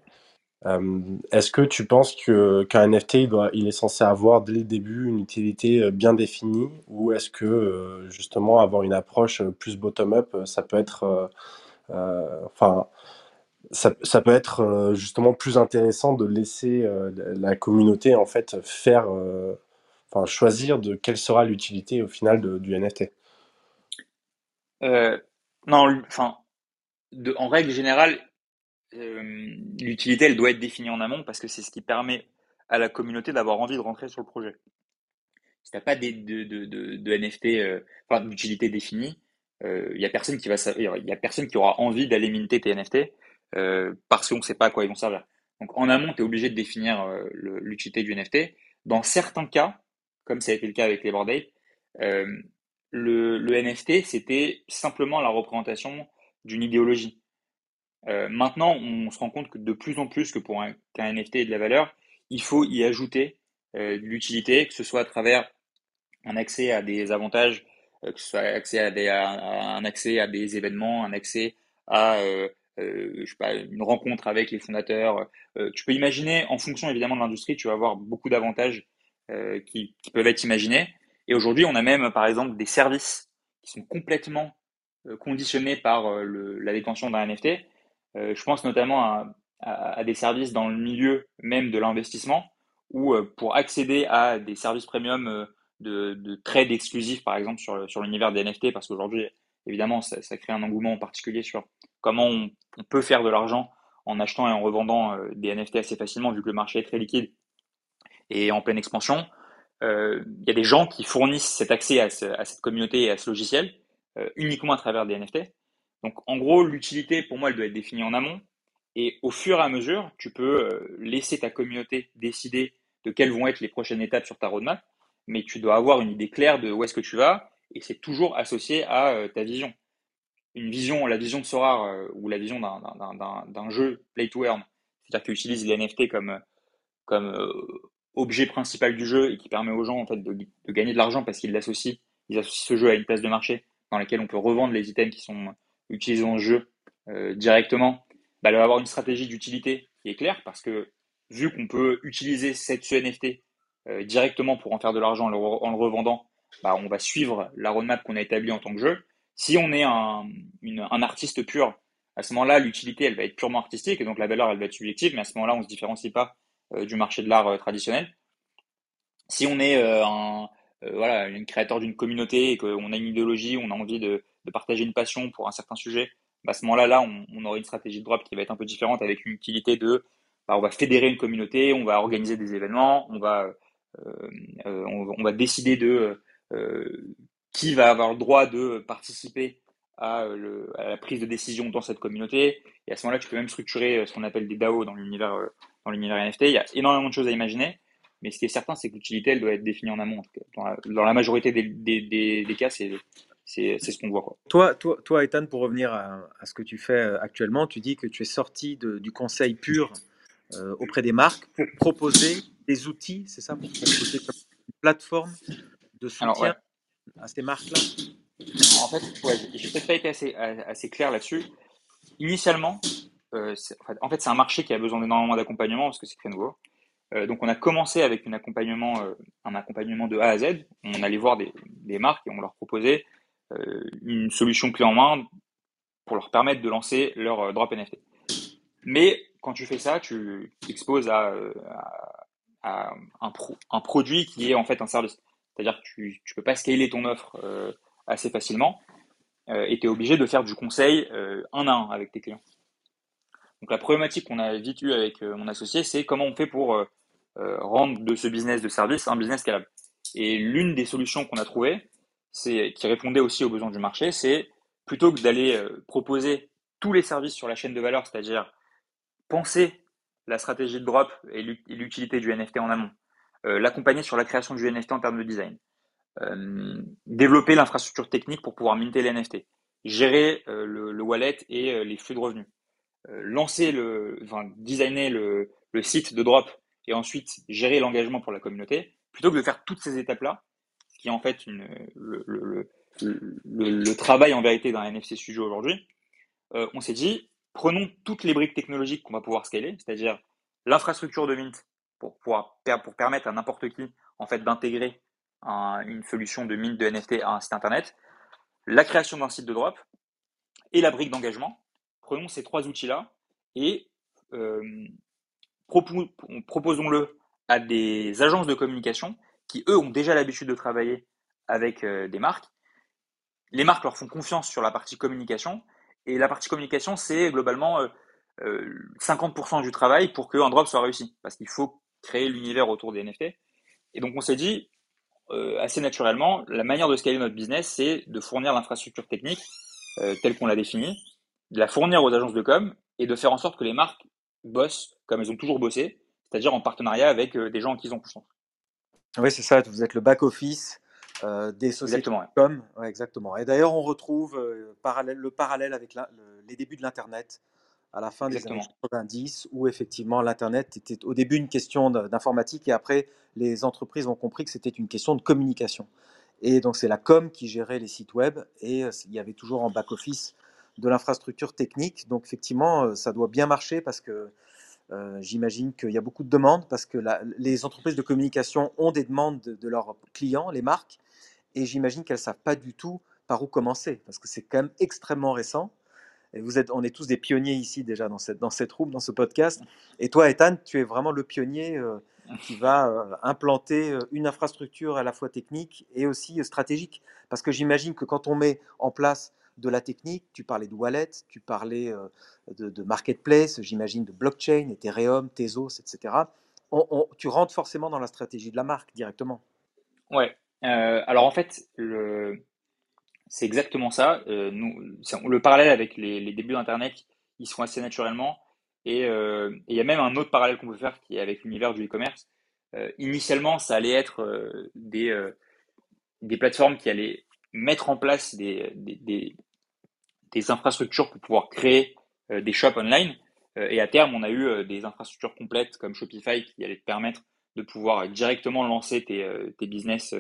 Euh, est-ce que tu penses qu'un NFT il doit, il est censé avoir dès le début une utilité euh, bien définie, ou est-ce que justement avoir une approche plus bottom-up, ça peut être, enfin, ça, peut être justement plus intéressant de laisser la communauté en fait faire, enfin choisir de quelle sera l'utilité au final du NFT. Euh, non, en règle générale, euh, l'utilité, doit être définie en amont parce que c'est ce qui permet à la communauté d'avoir envie de rentrer sur le projet. Si t'as pas des, de, NFT, euh, enfin, d'utilité définie, il y a personne qui va, y a personne qui aura envie d'aller minter tes NFT euh, parce qu'on ne sait pas à quoi ils vont servir. Donc en amont, tu es obligé de définir euh, l'utilité du NFT. Dans certains cas, comme ça a été le cas avec les Bored euh, le, NFT, c'était simplement la représentation d'une idéologie. Euh, maintenant, on se rend compte que de plus en plus que pour un, qu'un NFT ait de la valeur, il faut y ajouter euh, de l'utilité, que ce soit à travers un accès à des avantages, euh, que ce soit accès à, un accès à des événements, un accès à une rencontre avec les fondateurs. Tu peux imaginer, en fonction évidemment de l'industrie, tu vas avoir beaucoup d'avantages qui peuvent être imaginés. Et aujourd'hui, on a même, par exemple, des services qui sont complètement euh, conditionnés par euh, la détention d'un NFT. Euh, je pense notamment à, des services dans le milieu même de l'investissement, où pour accéder à des services premium de, de trade exclusif, par exemple, sur, l'univers des NFT, parce qu'aujourd'hui, évidemment, ça, crée un engouement en particulier sur comment on, peut faire de l'argent en achetant et en revendant des NFT assez facilement, vu que le marché est très liquide et en pleine expansion. Euh, Il y a des gens qui fournissent cet accès à, ce- à cette communauté et à ce logiciel euh, uniquement à travers des NFT. Donc, en gros, l'utilité, pour moi, elle doit être définie en amont. Et au fur et à mesure, tu peux euh, laisser ta communauté décider de quelles vont être les prochaines étapes sur ta roadmap, mais tu dois avoir une idée claire de où est-ce que tu vas, et c'est toujours associé à euh, ta vision. Une vision, la vision de Sora euh, ou la vision d'un- jeu play to earn, c'est-à-dire qu'il utilise les NFT comme, comme euh, objet principal du jeu et qui permet aux gens en fait de, gagner de l'argent parce qu'ils l'associent, ils associent ce jeu à une place de marché dans laquelle on peut revendre les items qui sont utilisés dans le jeu euh, directement, bah, elle va avoir une stratégie d'utilité qui est claire parce que vu qu'on peut utiliser cette, ce NFT euh, directement pour en faire de l'argent en le, re- en le revendant, bah, on va suivre la roadmap qu'on a établie en tant que jeu. Si on est un, un artiste pur, à ce moment-là, l'utilité, elle va être purement artistique et donc la valeur, elle va être subjective, mais à ce moment-là, on ne se différencie pas du marché de l'art euh, traditionnel. Si on est euh, un, euh, créateur d'une communauté et qu'on a une idéologie, on a envie de, partager une passion pour un certain sujet, bah, à ce moment-là, là, on, on aura une stratégie de drop qui va être un peu différente avec une utilité de, bah, on va fédérer une communauté, on va organiser des événements, on va, euh, euh, on, va décider de euh, qui va avoir le droit de participer à, euh, à la prise de décision dans cette communauté. Et à ce moment-là, tu peux même structurer euh, ce qu'on appelle des DAO dans l'univers euh, dans l'univers NFT. Il y a énormément de choses à imaginer. Mais ce qui est certain, c'est que l'utilité, elle doit être définie en amont. Dans, la, dans la majorité des, des, des, des cas, c'est c'est ce qu'on voit. Quoi. Toi, toi, toi, Ethan, pour revenir à, à ce que tu fais euh, actuellement, tu dis que tu es sorti de- du conseil pur euh, auprès des marques pour proposer des outils, c'est ça, pour proposer une plateforme de soutien Alors, ouais. à ces marques-là? En fait, ouais, j'ai peut-être pas été assez, assez clair là-dessus. Initialement, euh, en fait, c'est un marché qui a besoin d'énormément d'accompagnement parce que c'est très nouveau. Euh, donc, on a commencé avec euh, un accompagnement de A à Z. On allait voir des, marques et on leur proposait une solution clé en main pour leur permettre de lancer leur drop NFT. Mais quand tu fais ça, tu t'exposes à, un, un produit qui est en fait un service. C'est-à-dire que tu ne peux pas scaler ton offre assez facilement et tu es obligé de faire du conseil un à un avec tes clients. Donc la problématique qu'on a vite eue avec euh, mon associé, c'est comment on fait pour euh, euh, rendre de ce business de service un business scalable. Et l'une des solutions qu'on a trouvées, qui répondait aussi aux besoins du marché, c'est plutôt que d'aller proposer tous les services sur la chaîne de valeur, c'est-à-dire penser la stratégie de drop et l'ut- et l'utilité du NFT en amont, l'accompagner sur la création du NFT en termes de design, développer l'infrastructure technique pour pouvoir minter les NFT, gérer le, le wallet et les flux de revenus, lancer le, enfin, designer le, le site de drop et ensuite gérer l'engagement pour la communauté, plutôt que de faire toutes ces étapes-là, qui est en fait une, le, le, le, travail en vérité d'un NFC studio aujourd'hui, euh, on s'est dit, prenons toutes les briques technologiques qu'on va pouvoir scaler, c'est-à-dire l'infrastructure de Mint pour pouvoir pour permettre à n'importe qui en fait d'intégrer un- une solution de Mint de NFT à un site internet, la création d'un site de drop et la brique d'engagement. Prenons ces trois outils-là et euh, propo- proposons-le à des agences de communication qui, eux, ont déjà l'habitude de travailler avec euh, des marques. Les marques leur font confiance sur la partie communication. Et la partie communication, c'est globalement euh, euh, 50% du travail pour qu'un drop soit réussi. Parce qu'il faut créer l'univers autour des NFT. Et donc, on s'est dit, assez naturellement, la manière de scaler notre business, c'est de fournir l'infrastructure technique telle qu'on l'a définie, de la fournir aux agences de com et de faire en sorte que les marques bossent comme elles ont toujours bossé, c'est-à-dire en partenariat avec euh, des gens en qui ils ont confiance. Oui, c'est ça, vous êtes le back-office euh, des sociétés Exactement. comme. Ouais, exactement. Et d'ailleurs, on retrouve euh, parallèle, le parallèle avec la- le- les débuts de l'Internet à la fin des années 90, où effectivement l'Internet était au début une question de- d'informatique et après les entreprises ont compris que c'était une question de communication. Et donc c'est la com qui gérait les sites web et il y avait toujours en back-office de l'infrastructure technique. Donc effectivement, ça doit bien marcher parce que j'imagine qu'il y a beaucoup de demandes parce que les entreprises de communication ont des demandes de, leurs clients, les marques, et j'imagine qu'elles ne savent pas du tout par où commencer parce que c'est quand même extrêmement récent. Et vous êtes, on est tous des pionniers ici déjà dans cette, dans cette room, dans ce podcast. Et toi, Ethan, tu es vraiment le pionnier qui va implanter une infrastructure à la fois technique et aussi stratégique. Parce que j'imagine que quand on met en place de la technique, tu parlais de wallet, tu parlais de, marketplace, j'imagine de blockchain, Ethereum, Tezos, etc. tu rentres forcément dans la stratégie de la marque directement. Ouais. alors en fait, c'est exactement ça. nous, le parallèle avec les, débuts d'Internet, ils sont assez naturellement. Euh, et il y a même un autre parallèle qu'on peut faire qui est avec l'univers du e-commerce. Euh, initialement, ça allait être euh, des, des plateformes qui allaient mettre en place des, infrastructures pour pouvoir créer des shops online. et à terme, on a eu des infrastructures complètes comme Shopify qui allaient te permettre de pouvoir directement lancer tes, tes business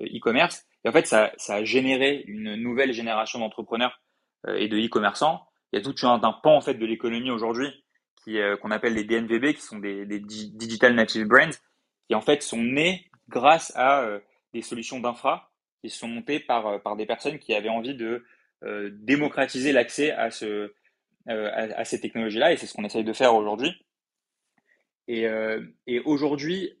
e-commerce. Et en fait, ça, ça, a généré une nouvelle génération d'entrepreneurs et de e-commerçants. Il y a tout un, pan en fait de l'économie aujourd'hui euh, qu'on appelle les DNVB, qui sont des, Digital Native Brands, qui en fait sont nés grâce à euh, des solutions d'infra qui sont montées par, euh, par des personnes qui avaient envie de démocratiser l'accès à, ce, à, ces technologies-là, et c'est ce qu'on essaye de faire aujourd'hui. Et, et aujourd'hui,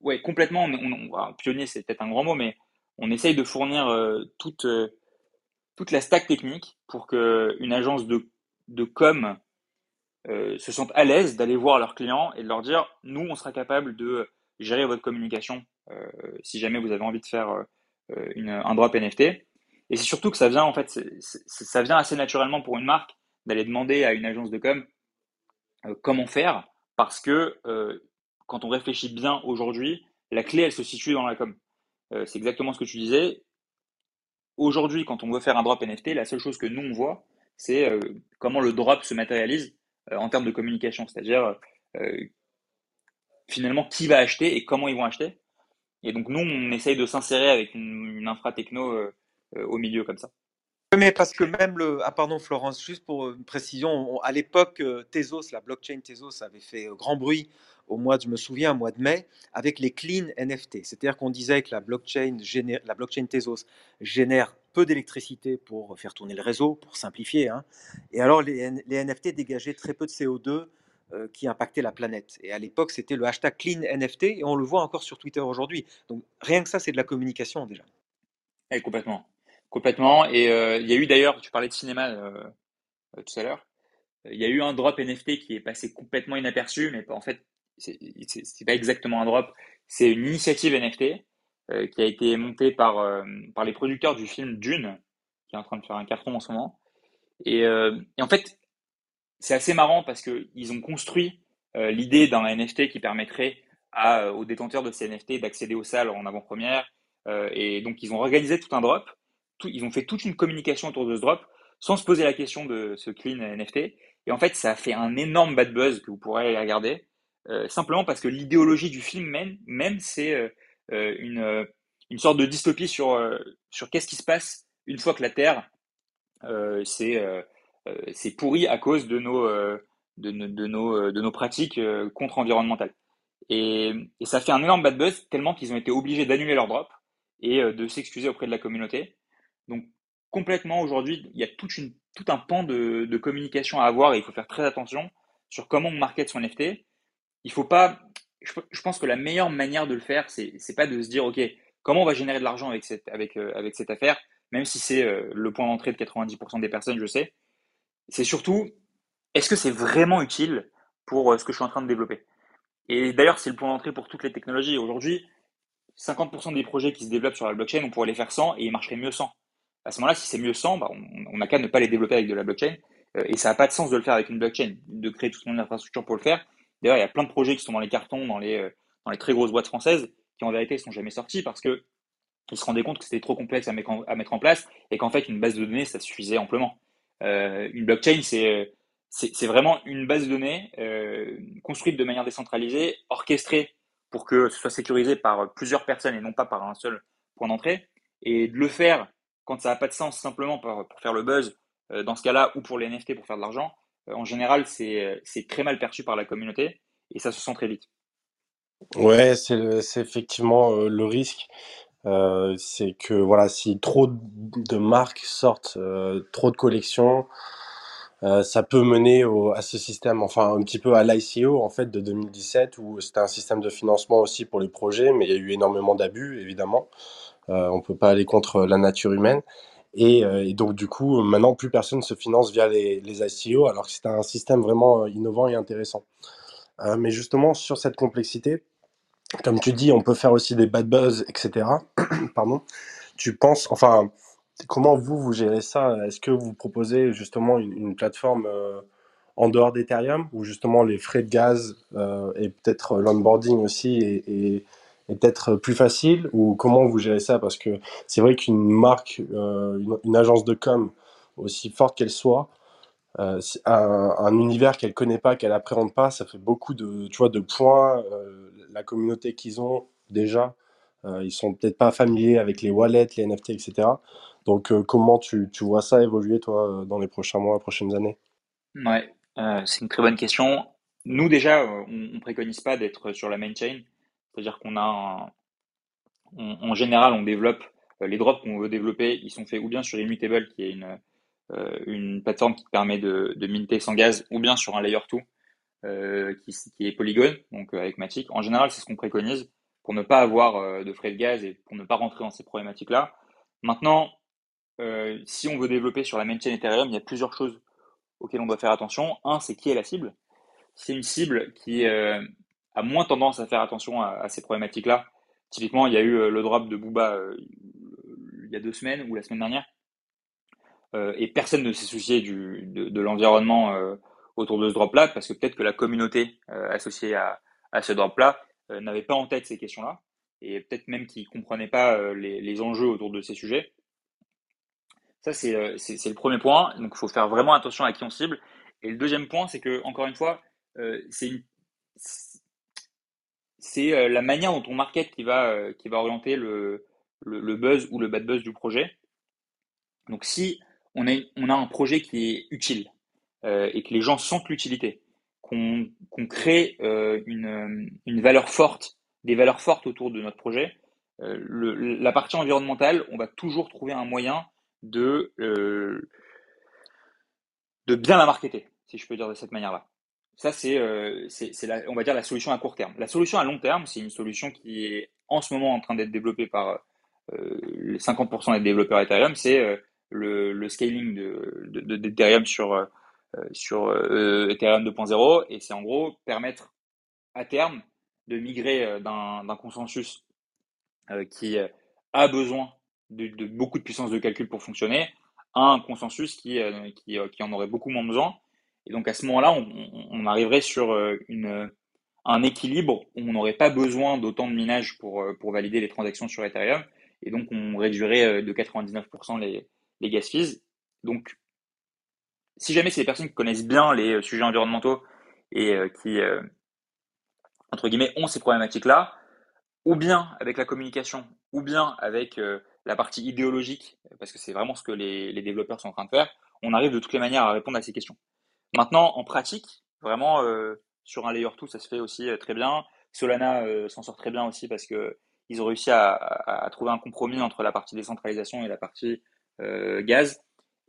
ouais, complètement, on, pionnier, c'est peut-être un grand mot, mais on essaye de fournir toute, toute la stack technique pour qu'une agence de, de com euh, se sentent à l'aise d'aller voir leurs clients et de leur dire nous, on sera capable de gérer votre communication euh, si jamais vous avez envie de faire euh, une, un drop NFT. Et c'est surtout que ça vient en fait, ça vient assez naturellement pour une marque d'aller demander à une agence de com comment faire parce que quand on réfléchit bien aujourd'hui, la clé elle se situe dans la com. c'est exactement ce que tu disais. Aujourd'hui, quand on veut faire un drop NFT, la seule chose que nous on voit, c'est comment le drop se matérialise euh, en termes de communication, c'est-à-dire euh, finalement qui va acheter et comment ils vont acheter. Et donc nous, on essaye de s'insérer avec une, infra techno euh, au milieu comme ça. Mais parce que même le. Ah, pardon, Florence, juste pour une précision, à l'époque, Tezos, la blockchain Tezos avait fait grand bruit au mois, je me souviens, au mois de mai, avec les clean NFT. C'est-à-dire qu'on disait que la blockchain, la blockchain Tezos génère peu d'électricité pour faire tourner le réseau, pour simplifier. Hein. Et alors, les, NFT dégageaient très peu de CO2 euh, qui impactait la planète. Et à l'époque, c'était le hashtag clean NFT, et on le voit encore sur Twitter aujourd'hui. Donc, rien que ça, c'est de la communication déjà. Et complètement. Complètement. Et euh, il y a eu d'ailleurs, tu parlais de cinéma euh, tout à l'heure, il y a eu un drop NFT qui est passé complètement inaperçu, mais en fait, c'est pas exactement un drop, c'est une initiative NFT euh, qui a été montée par, euh, par les producteurs du film Dune, qui est en train de faire un carton en ce moment. Et, euh, et en fait, c'est assez marrant parce qu'ils ont construit l'idée d'un NFT qui permettrait à, aux détenteurs de ces NFT d'accéder aux salles en avant-première. et donc, ils ont organisé tout un drop. Ils ont fait toute une communication autour de ce drop sans se poser la question de ce clean NFT. Et en fait, ça a fait un énorme bad buzz que vous pourrez regarder. Euh, simplement parce que l'idéologie du film même, c'est euh, euh, une, une sorte de dystopie sur, sur qu'est-ce qui se passe une fois que la Terre c'est c'est pourri à cause de nos, de, de, nos, de nos pratiques contre-environnementales. Et, et, ça fait un énorme bad buzz tellement qu'ils ont été obligés d'annuler leur drop et de s'excuser auprès de la communauté. Donc complètement aujourd'hui, il y a tout un pan de, communication à avoir et il faut faire très attention sur comment on market son NFT. Je, pense que la meilleure manière de le faire, c'est pas de se dire ok comment on va générer de l'argent avec cette euh, affaire, même si c'est euh, le point d'entrée de 90% des personnes, je sais. C'est surtout est-ce que c'est vraiment utile pour euh, ce que je suis en train de développer? Et d'ailleurs, c'est le point d'entrée pour toutes les technologies. Aujourd'hui, 50% des projets qui se développent sur la blockchain, on pourrait les faire sans et ils marcheraient mieux sans. À ce moment-là, si c'est mieux sans, bah, on n'a qu'à ne pas les développer avec de la blockchain. et ça n'a pas de sens de le faire avec une blockchain, de créer toute une infrastructure pour le faire. D'ailleurs, il y a plein de projets qui sont dans les cartons, dans les, euh, très grosses boîtes françaises, qui en vérité ne sont jamais sortis parce que ils se rendaient compte que c'était trop complexe à mettre, en, place et qu'en fait, une base de données, ça suffisait amplement. Euh, une blockchain, c'est vraiment une base de données euh, construite de manière décentralisée, orchestrée pour que ce soit sécurisé par plusieurs personnes et non pas par un seul point d'entrée. Et de le faire quand ça n'a pas de sens simplement pour, pour faire le buzz dans ce cas-là, ou pour les NFT pour faire de l'argent, en général, c'est très mal perçu par la communauté et ça se sent très vite. Ouais, c'est effectivement le risque. c'est que voilà, si trop de marques sortent, trop de collections, ça peut mener à ce système, enfin un petit peu à l'ICO en fait de 2017 où c'était un système de financement aussi pour les projets, mais il y a eu énormément d'abus évidemment. On peut pas aller contre la nature humaine. Et, et, donc du coup, maintenant plus personne se finance via les, ICO, alors que c'était un système vraiment innovant et intéressant. mais justement sur cette complexité, comme tu dis, on peut faire aussi des bad buzz, etc. Pardon. Tu penses, enfin, comment vous, vous gérez ça? Est-ce que vous proposez justement une, plateforme euh, en dehors d'Ethereum où justement les frais de gaz euh, et peut-être l'onboarding aussi peut-être plus facile Ou comment vous gérez ça? Parce que c'est vrai qu'une marque, euh, une, agence de com, aussi forte qu'elle soit, euh, un, univers qu'elle connaît pas, qu'elle appréhende pas, ça fait beaucoup de, tu vois, de points. Euh, la communauté qu'ils ont déjà, euh, ils sont peut-être pas familiers avec les wallets, les NFT, etc. Donc, comment tu, vois ça évoluer, toi, dans les prochains mois, prochaines années? Ouais, c'est une très bonne question. Nous, déjà, on, ne préconise pas d'être sur la main chain. C'est-à-dire qu'on a en général, on développe les drops qu'on veut développer, ils sont faits ou bien sur Immutable, qui est une, euh, plateforme qui permet de, minter sans gaz, ou bien sur un layer 2 euh, qui, est Polygon, donc euh, avec Matic. En général, c'est ce qu'on préconise pour ne pas avoir de frais de gaz et pour ne pas rentrer dans ces problématiques-là. Maintenant, si on veut développer sur la main chain Ethereum, il y a plusieurs choses auxquelles on doit faire attention. Un, c'est qui est la cible? C'est une cible qui moins tendance à faire attention à, ces problématiques-là. Typiquement, il y a eu le drop de Booba il y a deux semaines ou la semaine dernière, euh, et personne ne s'est soucié de, de l'environnement euh, autour de ce drop-là, parce que peut-être que la communauté euh, associée à, à ce drop-là n'avait pas en tête ces questions-là, et peut-être même qu'ils ne comprenaient pas les, les, enjeux autour de ces sujets. Ça, c'est le premier point. Donc, il faut faire vraiment attention à qui on cible. Et le deuxième point, c'est que, encore une fois, c'est c'est la manière dont on market qui va, va orienter le, buzz ou le bad buzz du projet. Donc si on a, un projet qui est utile euh, et que les gens sentent l'utilité, qu'on crée euh, une, valeur forte, des valeurs fortes autour de notre projet, euh, la partie environnementale, on va toujours trouver un moyen de, euh, de bien la marketer, si je peux dire de cette manière-là. Ça, c'est, euh, on va dire, la solution à court terme. La solution à long terme, c'est une solution qui est en ce moment en train d'être développée par euh, les 50% des développeurs Ethereum, c'est le, le scaling de, d'Ethereum sur, euh, sur euh, Ethereum 2.0 et c'est en gros permettre à terme de migrer euh, d'un, consensus qui a besoin de, de, beaucoup de puissance de calcul pour fonctionner à un consensus qui en aurait beaucoup moins besoin. Et donc à ce moment-là, on, arriverait sur une, un équilibre où on n'aurait pas besoin d'autant de minage pour, pour valider les transactions sur Ethereum. Et donc on réduirait de 99% les, les gas fees. Donc, si jamais c'est des personnes qui connaissent bien les euh, sujets environnementaux et euh, qui, euh, entre guillemets, ont ces problématiques-là, ou bien avec la communication, ou bien avec la partie idéologique, parce que c'est vraiment ce que les, développeurs sont en train de faire, on arrive de toutes les manières à répondre à ces questions. Maintenant, en pratique, vraiment, sur un layer 2, ça se fait aussi très bien. Solana s'en sort très bien aussi parce que ils ont réussi à, à, à, trouver un compromis entre la partie décentralisation et la partie euh, gaz.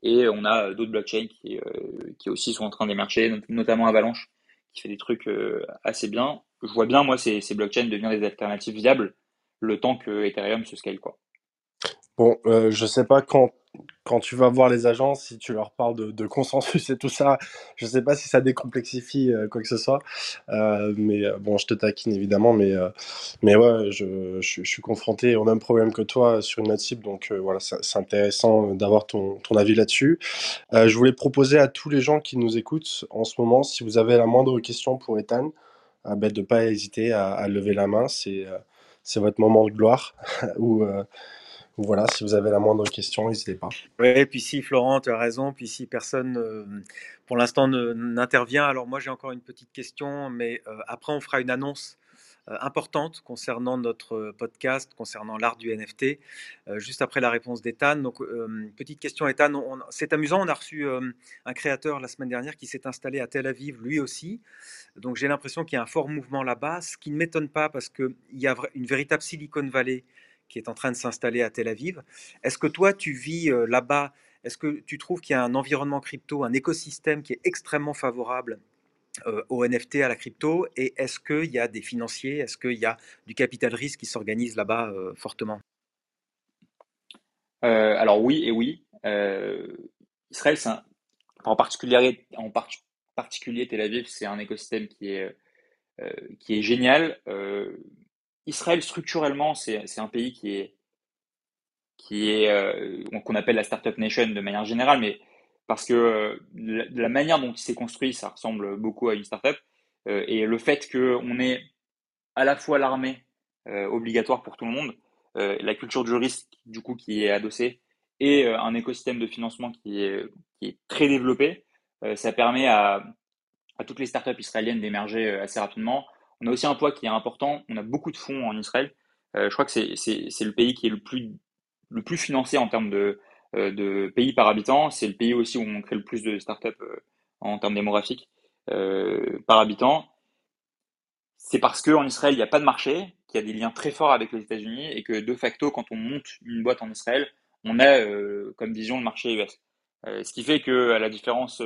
Et on a d'autres blockchains qui, euh, qui aussi sont en train d'émerger, notamment Avalanche, qui fait des trucs euh, assez bien. Je vois bien, moi, ces, ces blockchains devenir des alternatives viables le temps que Ethereum se scale, quoi. Bon, euh, je sais pas quand quand tu vas voir les agences, si tu leur parles de, consensus et tout ça, je sais pas si ça décomplexifie euh, quoi que ce soit. Euh, mais euh, bon, je te taquine évidemment, mais, mais ouais, je, suis confronté au même problème que toi sur une autre cible, donc voilà, c'est intéressant d'avoir ton, ton avis là-dessus. je voulais proposer à tous les gens qui nous écoutent en ce moment, si vous avez la moindre question pour Ethan, ben, de pas hésiter à, lever la main, c'est votre moment de gloire. ou voilà, si vous avez la moindre question, n'hésitez pas. Oui, et puis si Florent, tu as raison, puis si personne euh, pour l'instant n'intervient, alors moi j'ai encore une petite question, mais euh, après on fera une annonce euh, importantes concernant notre podcast, concernant l'art du NFT, juste après la réponse d'Ethan. Donc, petite question, Ethan. C'est amusant, on a reçu un créateur la semaine dernière qui s'est installé à Tel Aviv, lui aussi. Donc, j'ai l'impression qu'il y a un fort mouvement là-bas, ce qui ne m'étonne pas parce qu'il y a une véritable Silicon Valley qui est en train de s'installer à Tel Aviv. Est-ce que toi, tu vis là-bas Est-ce que tu trouves qu'il y a un environnement crypto, un écosystème qui est extrêmement favorable euh, au NFT, à la crypto? Et est-ce qu'il y a des financiers? Est-ce qu'il y a du capital risque qui s'organise là-bas euh, fortement? Euh, Alors oui et oui. Israël, en, particulier, en particulier Tel Aviv, c'est un écosystème qui est, qui est génial. Israël, structurellement, c'est un pays qui est qui est qu'on appelle la startup nation de manière générale, mais parce que euh, la, manière dont il s'est construit, ça ressemble beaucoup à une startup. Euh, et le fait qu'on ait à la fois l'armée euh, obligatoire pour tout le monde, la culture du risque du coup qui est adossée et un écosystème de financement qui est, qui est très développé, ça permet à, à, toutes les startups israéliennes d'émerger assez rapidement. On a aussi un poids qui est important. On a beaucoup de fonds en Israël. je crois que c'est le pays qui est le plus, financé en termes de, euh, de pays par habitant. C'est le pays aussi où on crée le plus de startups euh, en termes démographiques euh, par habitant. C'est parce qu'en Israël, il n'y a pas de marché, qu'il y a des liens très forts avec les États-Unis et que de facto, quand on monte une boîte en Israël, on a comme vision le marché US. ce qui fait que, à la différence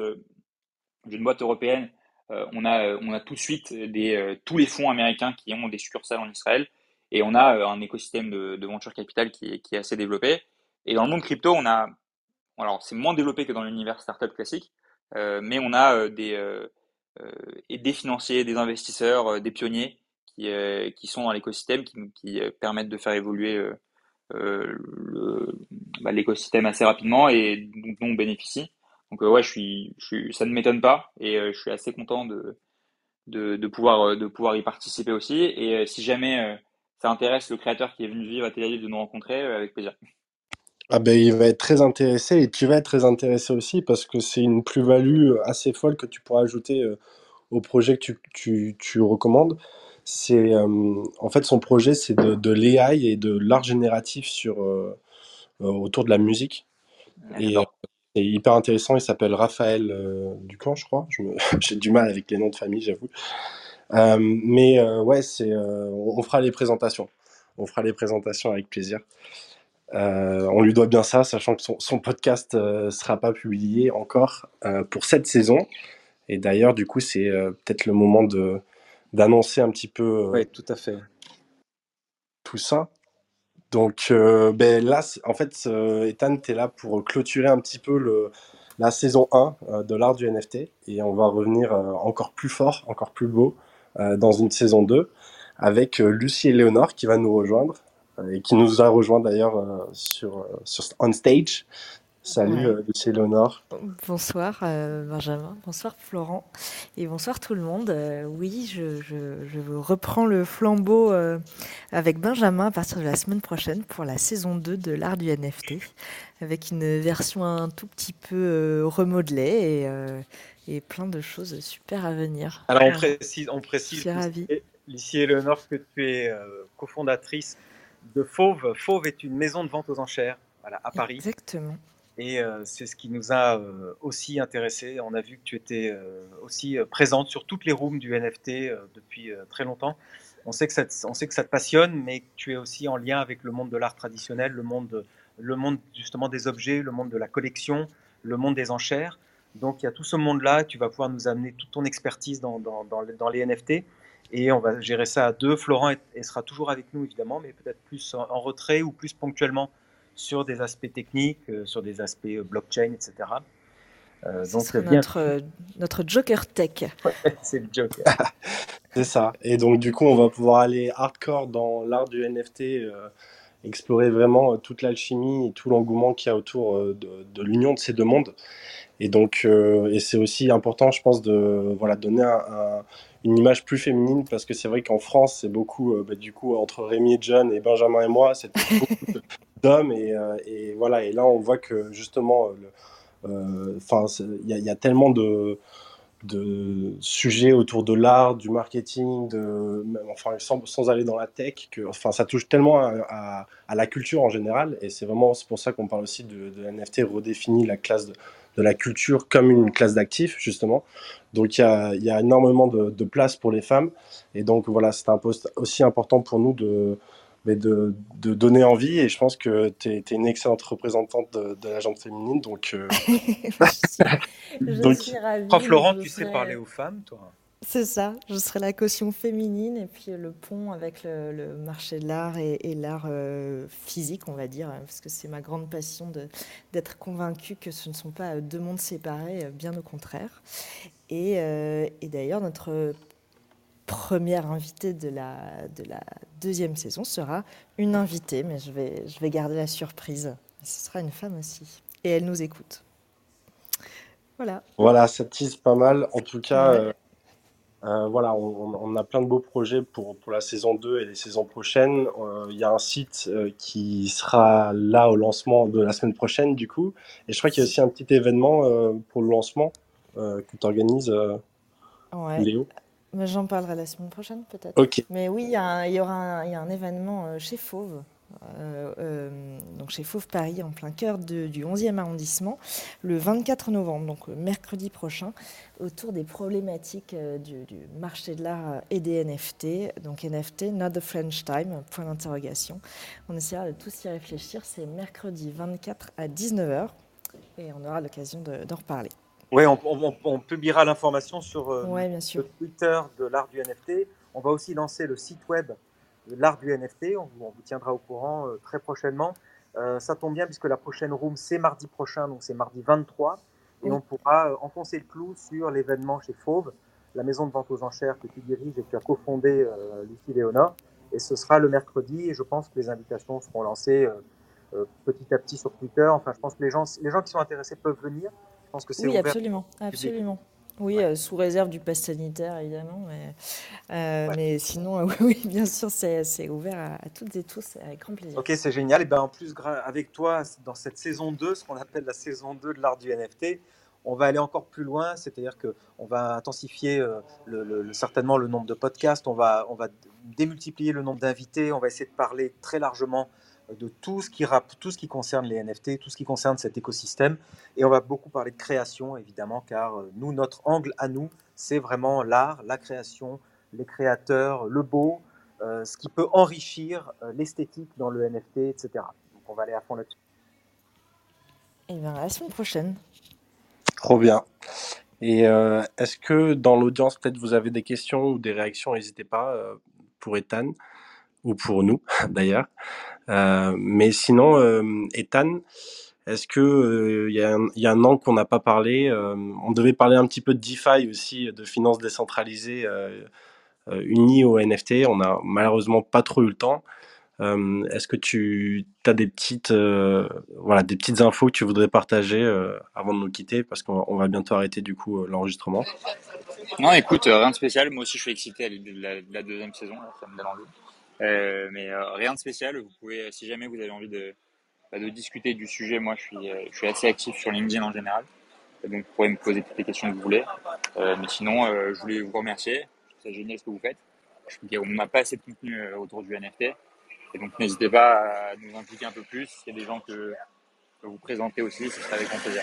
d'une boîte européenne, on, a, on a tout de suite des, tous les fonds américains qui ont des succursales en Israël et on a un écosystème de, venture capital qui est assez développé. Et dans le monde crypto, on a, alors c'est moins développé que dans l'univers startup classique, euh, mais on a euh, des, euh, des financiers, des investisseurs, des pionniers qui, sont dans l'écosystème, qui, permettent de faire évoluer bah, l'écosystème assez rapidement et dont on bénéficie. Donc ouais, je suis, je suis, ça ne m'étonne pas et je suis assez content de, de, de, pouvoir, de pouvoir y participer aussi. Et si jamais ça intéresse le créateur qui est venu vivre à Tel Aviv de nous rencontrer, avec plaisir. Ah ben, il va être très intéressé et tu vas être très intéressé aussi parce que c'est une plus-value assez folle que tu pourras ajouter euh, au projet que tu, tu, tu recommandes. C'est euh, en fait son projet, c'est de, de l'AI et de l'art génératif sur euh, autour de la musique. Et c'est hyper intéressant. Il s'appelle Raphaël Ducamp, je crois. J'ai du mal avec les noms de famille, j'avoue. mais ouais, c'est on fera les présentations. On fera les présentations avec plaisir. Euh, on lui doit bien ça, sachant que son, podcast ne euh, sera pas publié encore euh, pour cette saison. Et d'ailleurs, du coup, c'est peut-être le moment de d'annoncer un petit peu. oui, tout à fait. Tout ça. Donc ben là, en fait, Ethan, tu es là pour clôturer un petit peu la saison 1 de l'art du NFT. Et on va revenir encore plus fort, encore plus beau dans une saison 2 avec Lucie et Léonore qui va nous rejoindre et qui nous a rejoint d'ailleurs euh, sur, euh, sur On Stage. Salut ouais. Lucie Léonore. Bonsoir euh, Benjamin, bonsoir Florent et bonsoir tout le monde. oui, je, je, je, reprends le flambeau avec Benjamin à partir de la semaine prochaine pour la saison 2 de l'art du NFT avec une version un tout petit peu remodelée et, et plein de choses super à venir. Alors on précise, on précise Lucie Léonore que tu es cofondatrice de Fauve. Fauve est une maison de vente aux enchères voilà, à Paris. Exactement. Et euh, c'est ce qui nous a euh, aussi intéressé. On a vu que tu étais euh, aussi présente sur toutes les rooms du NFT depuis très longtemps. On sait, que ça te, on sait que ça te passionne, mais tu es aussi en lien avec le monde de l'art traditionnel, le monde, le monde justement des objets, le monde de la collection, le monde des enchères. Donc il y a tout ce monde-là. Tu vas pouvoir nous amener toute ton expertise dans, les NFT et on va gérer ça à deux. Florent sera toujours avec nous évidemment, mais peut-être plus en, retrait ou plus ponctuellement sur des aspects techniques, euh, sur des aspects euh, blockchain, etc. Euh, donc notre, notre Joker Tech. c'est le Joker. c'est ça. Et donc du coup, on va pouvoir aller hardcore dans l'art du NFT, explorer vraiment toute l'alchimie et tout l'engouement qu'il y a autour de, de l'union de ces deux mondes. Et donc, et c'est aussi important, je pense, de voilà donner un une image plus féminine parce que c'est vrai qu'en France, c'est beaucoup, euh, bah, du coup, entre Rémi et John et Benjamin et moi, c'est beaucoup d'hommes et, euh, et, voilà. Et là, on voit que justement, euh, enfin, il y, a tellement de sujets autour de l'art, du marketing, de, même- enfin, sans, aller dans la tech, que, enfin, ça touche tellement à, la culture en général. Et c'est vraiment pour ça qu'on parle aussi de, NFT redéfinit la classe de, la culture comme une classe d'actifs, justement. Donc il y a, il y a énormément de, de place pour les femmes. Et donc voilà, c'est un poste aussi important pour nous de, mais de, de donner envie. Et je pense que tu es, une excellente représentante de, de la gente féminine. Donc, euh, je suis, je donc suis ravie. Prof Laurent, je tu sais serai- parler aux femmes, toi? C'est ça, je serai la caution féminine et puis le pont avec le, le marché de l'art et, et l'art euh, physique, on va dire, hein, parce que c'est ma grande passion de- d'être convaincue que ce ne sont pas deux mondes séparés, euh, bien au contraire. Et, euh, et d'ailleurs, notre première invitée de la, de la deuxième saison sera une invitée, mais je vais, je vais garder la surprise. Ce sera une femme aussi. Et elle nous écoute. Voilà. voilà, ça tease pas mal. En tout cas, Ouais. euh, euh, voilà, on, a plein de beaux projets pour, pour la saison 2 et les saisons prochaines. Euh, Il y a un site qui sera là au lancement de la semaine prochaine, du coup. Et je crois qu'il y a aussi un petit événement pour le lancement que tu organises, Ouais. Léo. J'en parlerai la semaine prochaine, peut-être. Mais oui, il y, a un- il y aura un, il y a un événement euh, chez Fauve, euh, euh, donc chez Fauve Paris, en plein cœur de- du 11e arrondissement, le 24 novembre, donc mercredi prochain, autour des problématiques euh, du, du marché de l'art et des NFT. Donc NFT, not the French time, point d'interrogation. On essaiera de tous y réfléchir. C'est mercredi 24 à 19h et on aura l'occasion de- d'en reparler. Oui, on, on- on publiera l'information sur euh, Ouais, bien le sûr. Twitter de l'art du NFT. On va aussi lancer le site web de l'art du NFT. On, vous on vous tiendra au courant euh, très prochainement. Euh, ça tombe bien puisque la prochaine room, c'est mardi prochain, donc c'est mardi 23. Et Oui. on pourra euh, enfoncer le clou sur l'événement chez Fauve, la maison de vente aux enchères que tu diriges et que tu as cofondé, euh, Lucie Léonard. Et ce sera le mercredi. Et je pense que les invitations seront lancées euh, euh, petit à petit sur Twitter. Enfin, je pense que les gens, les gens qui sont intéressés peuvent venir. Pense que c'est Oui, absolument, absolument. Oui, euh, sous réserve du pass sanitaire, évidemment. Mais, euh, Ouais. mais sinon, euh, oui, bien sûr, c'est ouvert à, à toutes et tous, avec grand plaisir. Ok, c'est génial. Et ben en plus, avec toi, dans cette saison 2, ce qu'on appelle la saison 2 de l'art du NFT, on va aller encore plus loin, c'est-à-dire qu'on va intensifier le- le- le- certainement le nombre de podcasts, on va, on va démultiplier le nombre d'invités, on va essayer de parler très largement de tout ce, qui rap- tout ce qui concerne les NFT, tout ce qui concerne cet écosystème. Et on va beaucoup parler de création, évidemment, car euh, nous, notre angle à nous, c'est vraiment l'art, la création, les créateurs, le beau, euh, ce qui peut enrichir euh, l'esthétique dans le NFT, etc. Donc on va aller à fond là-dessus. Et bien, à la semaine prochaine. Trop bien. Et euh, est-ce que dans l'audience, peut-être vous avez des questions ou des réactions, n'hésitez pas euh, pour Ethan ou pour nous d'ailleurs. Euh, mais sinon, euh, Ethan, est-ce que euh, il il y a un an qu'on n'a pas parlé euh, On devait parler un petit peu de DeFi aussi, de finances décentralisées euh, euh, unies au NFT. On a malheureusement pas trop eu le temps. Euh, est-ce que tu as des petites, euh, voilà, des petites infos que tu voudrais partager euh, avant de nous quitter? Parce qu'on on va bientôt arrêter du coup euh, l'enregistrement. Non, écoute, euh, rien de spécial. Moi aussi, je suis excité à la, de la deuxième saison. là, ça me. Euh, mais euh, rien de spécial. Vous pouvez, euh, si jamais vous avez envie de, bah, de discuter du sujet, moi, je suis, euh, je suis assez actif sur LinkedIn en général. Et donc, vous pourrez me poser toutes les questions que vous voulez. Euh, mais sinon, euh, je voulais vous remercier. C'est génial ce que vous faites. Qu'on n'a pas assez de contenu autour du NFT. Et donc, n'hésitez pas à nous impliquer un peu plus. S'il y a des gens que, que vous présentez aussi, ce serait avec grand plaisir.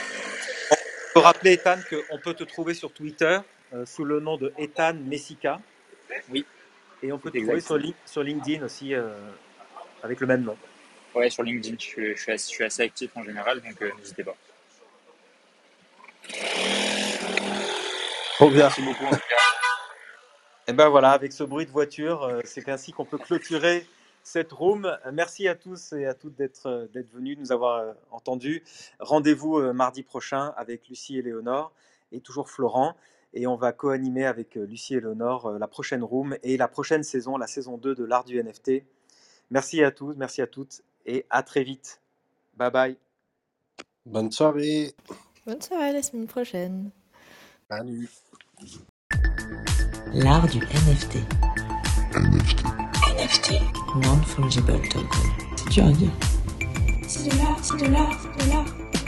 Je peux rappeler, Ethan, qu'on peut te trouver sur Twitter euh, sous le nom de Ethan Messica. Oui. Et on peut te trouver sur, Lin- sur LinkedIn aussi euh, avec le même nom. Ouais, sur LinkedIn, je suis, je suis, assez, je suis assez actif en général, donc euh, n'hésitez pas. Trop bien. Merci beaucoup en tout cas. Et ben voilà, avec ce bruit de voiture, euh, c'est ainsi qu'on peut clôturer cette room. Merci à tous et à toutes d'être d'être venus, de nous avoir entendus. Rendez-vous mardi prochain avec Lucie et Léonore et toujours Florent. Et on va co-animer avec euh, Lucie et Léonore euh, la prochaine room et la prochaine saison, la saison 2 de l'art du NFT. Merci à tous, merci à toutes et à très vite. Bye bye. Bonne soirée. Bonne soirée, la semaine prochaine. Salut. L'art du NFT. NFT. NFT. Non-fungible token. C'est dur à dire. C'est de l'art, c'est de l'art, c'est de l'art.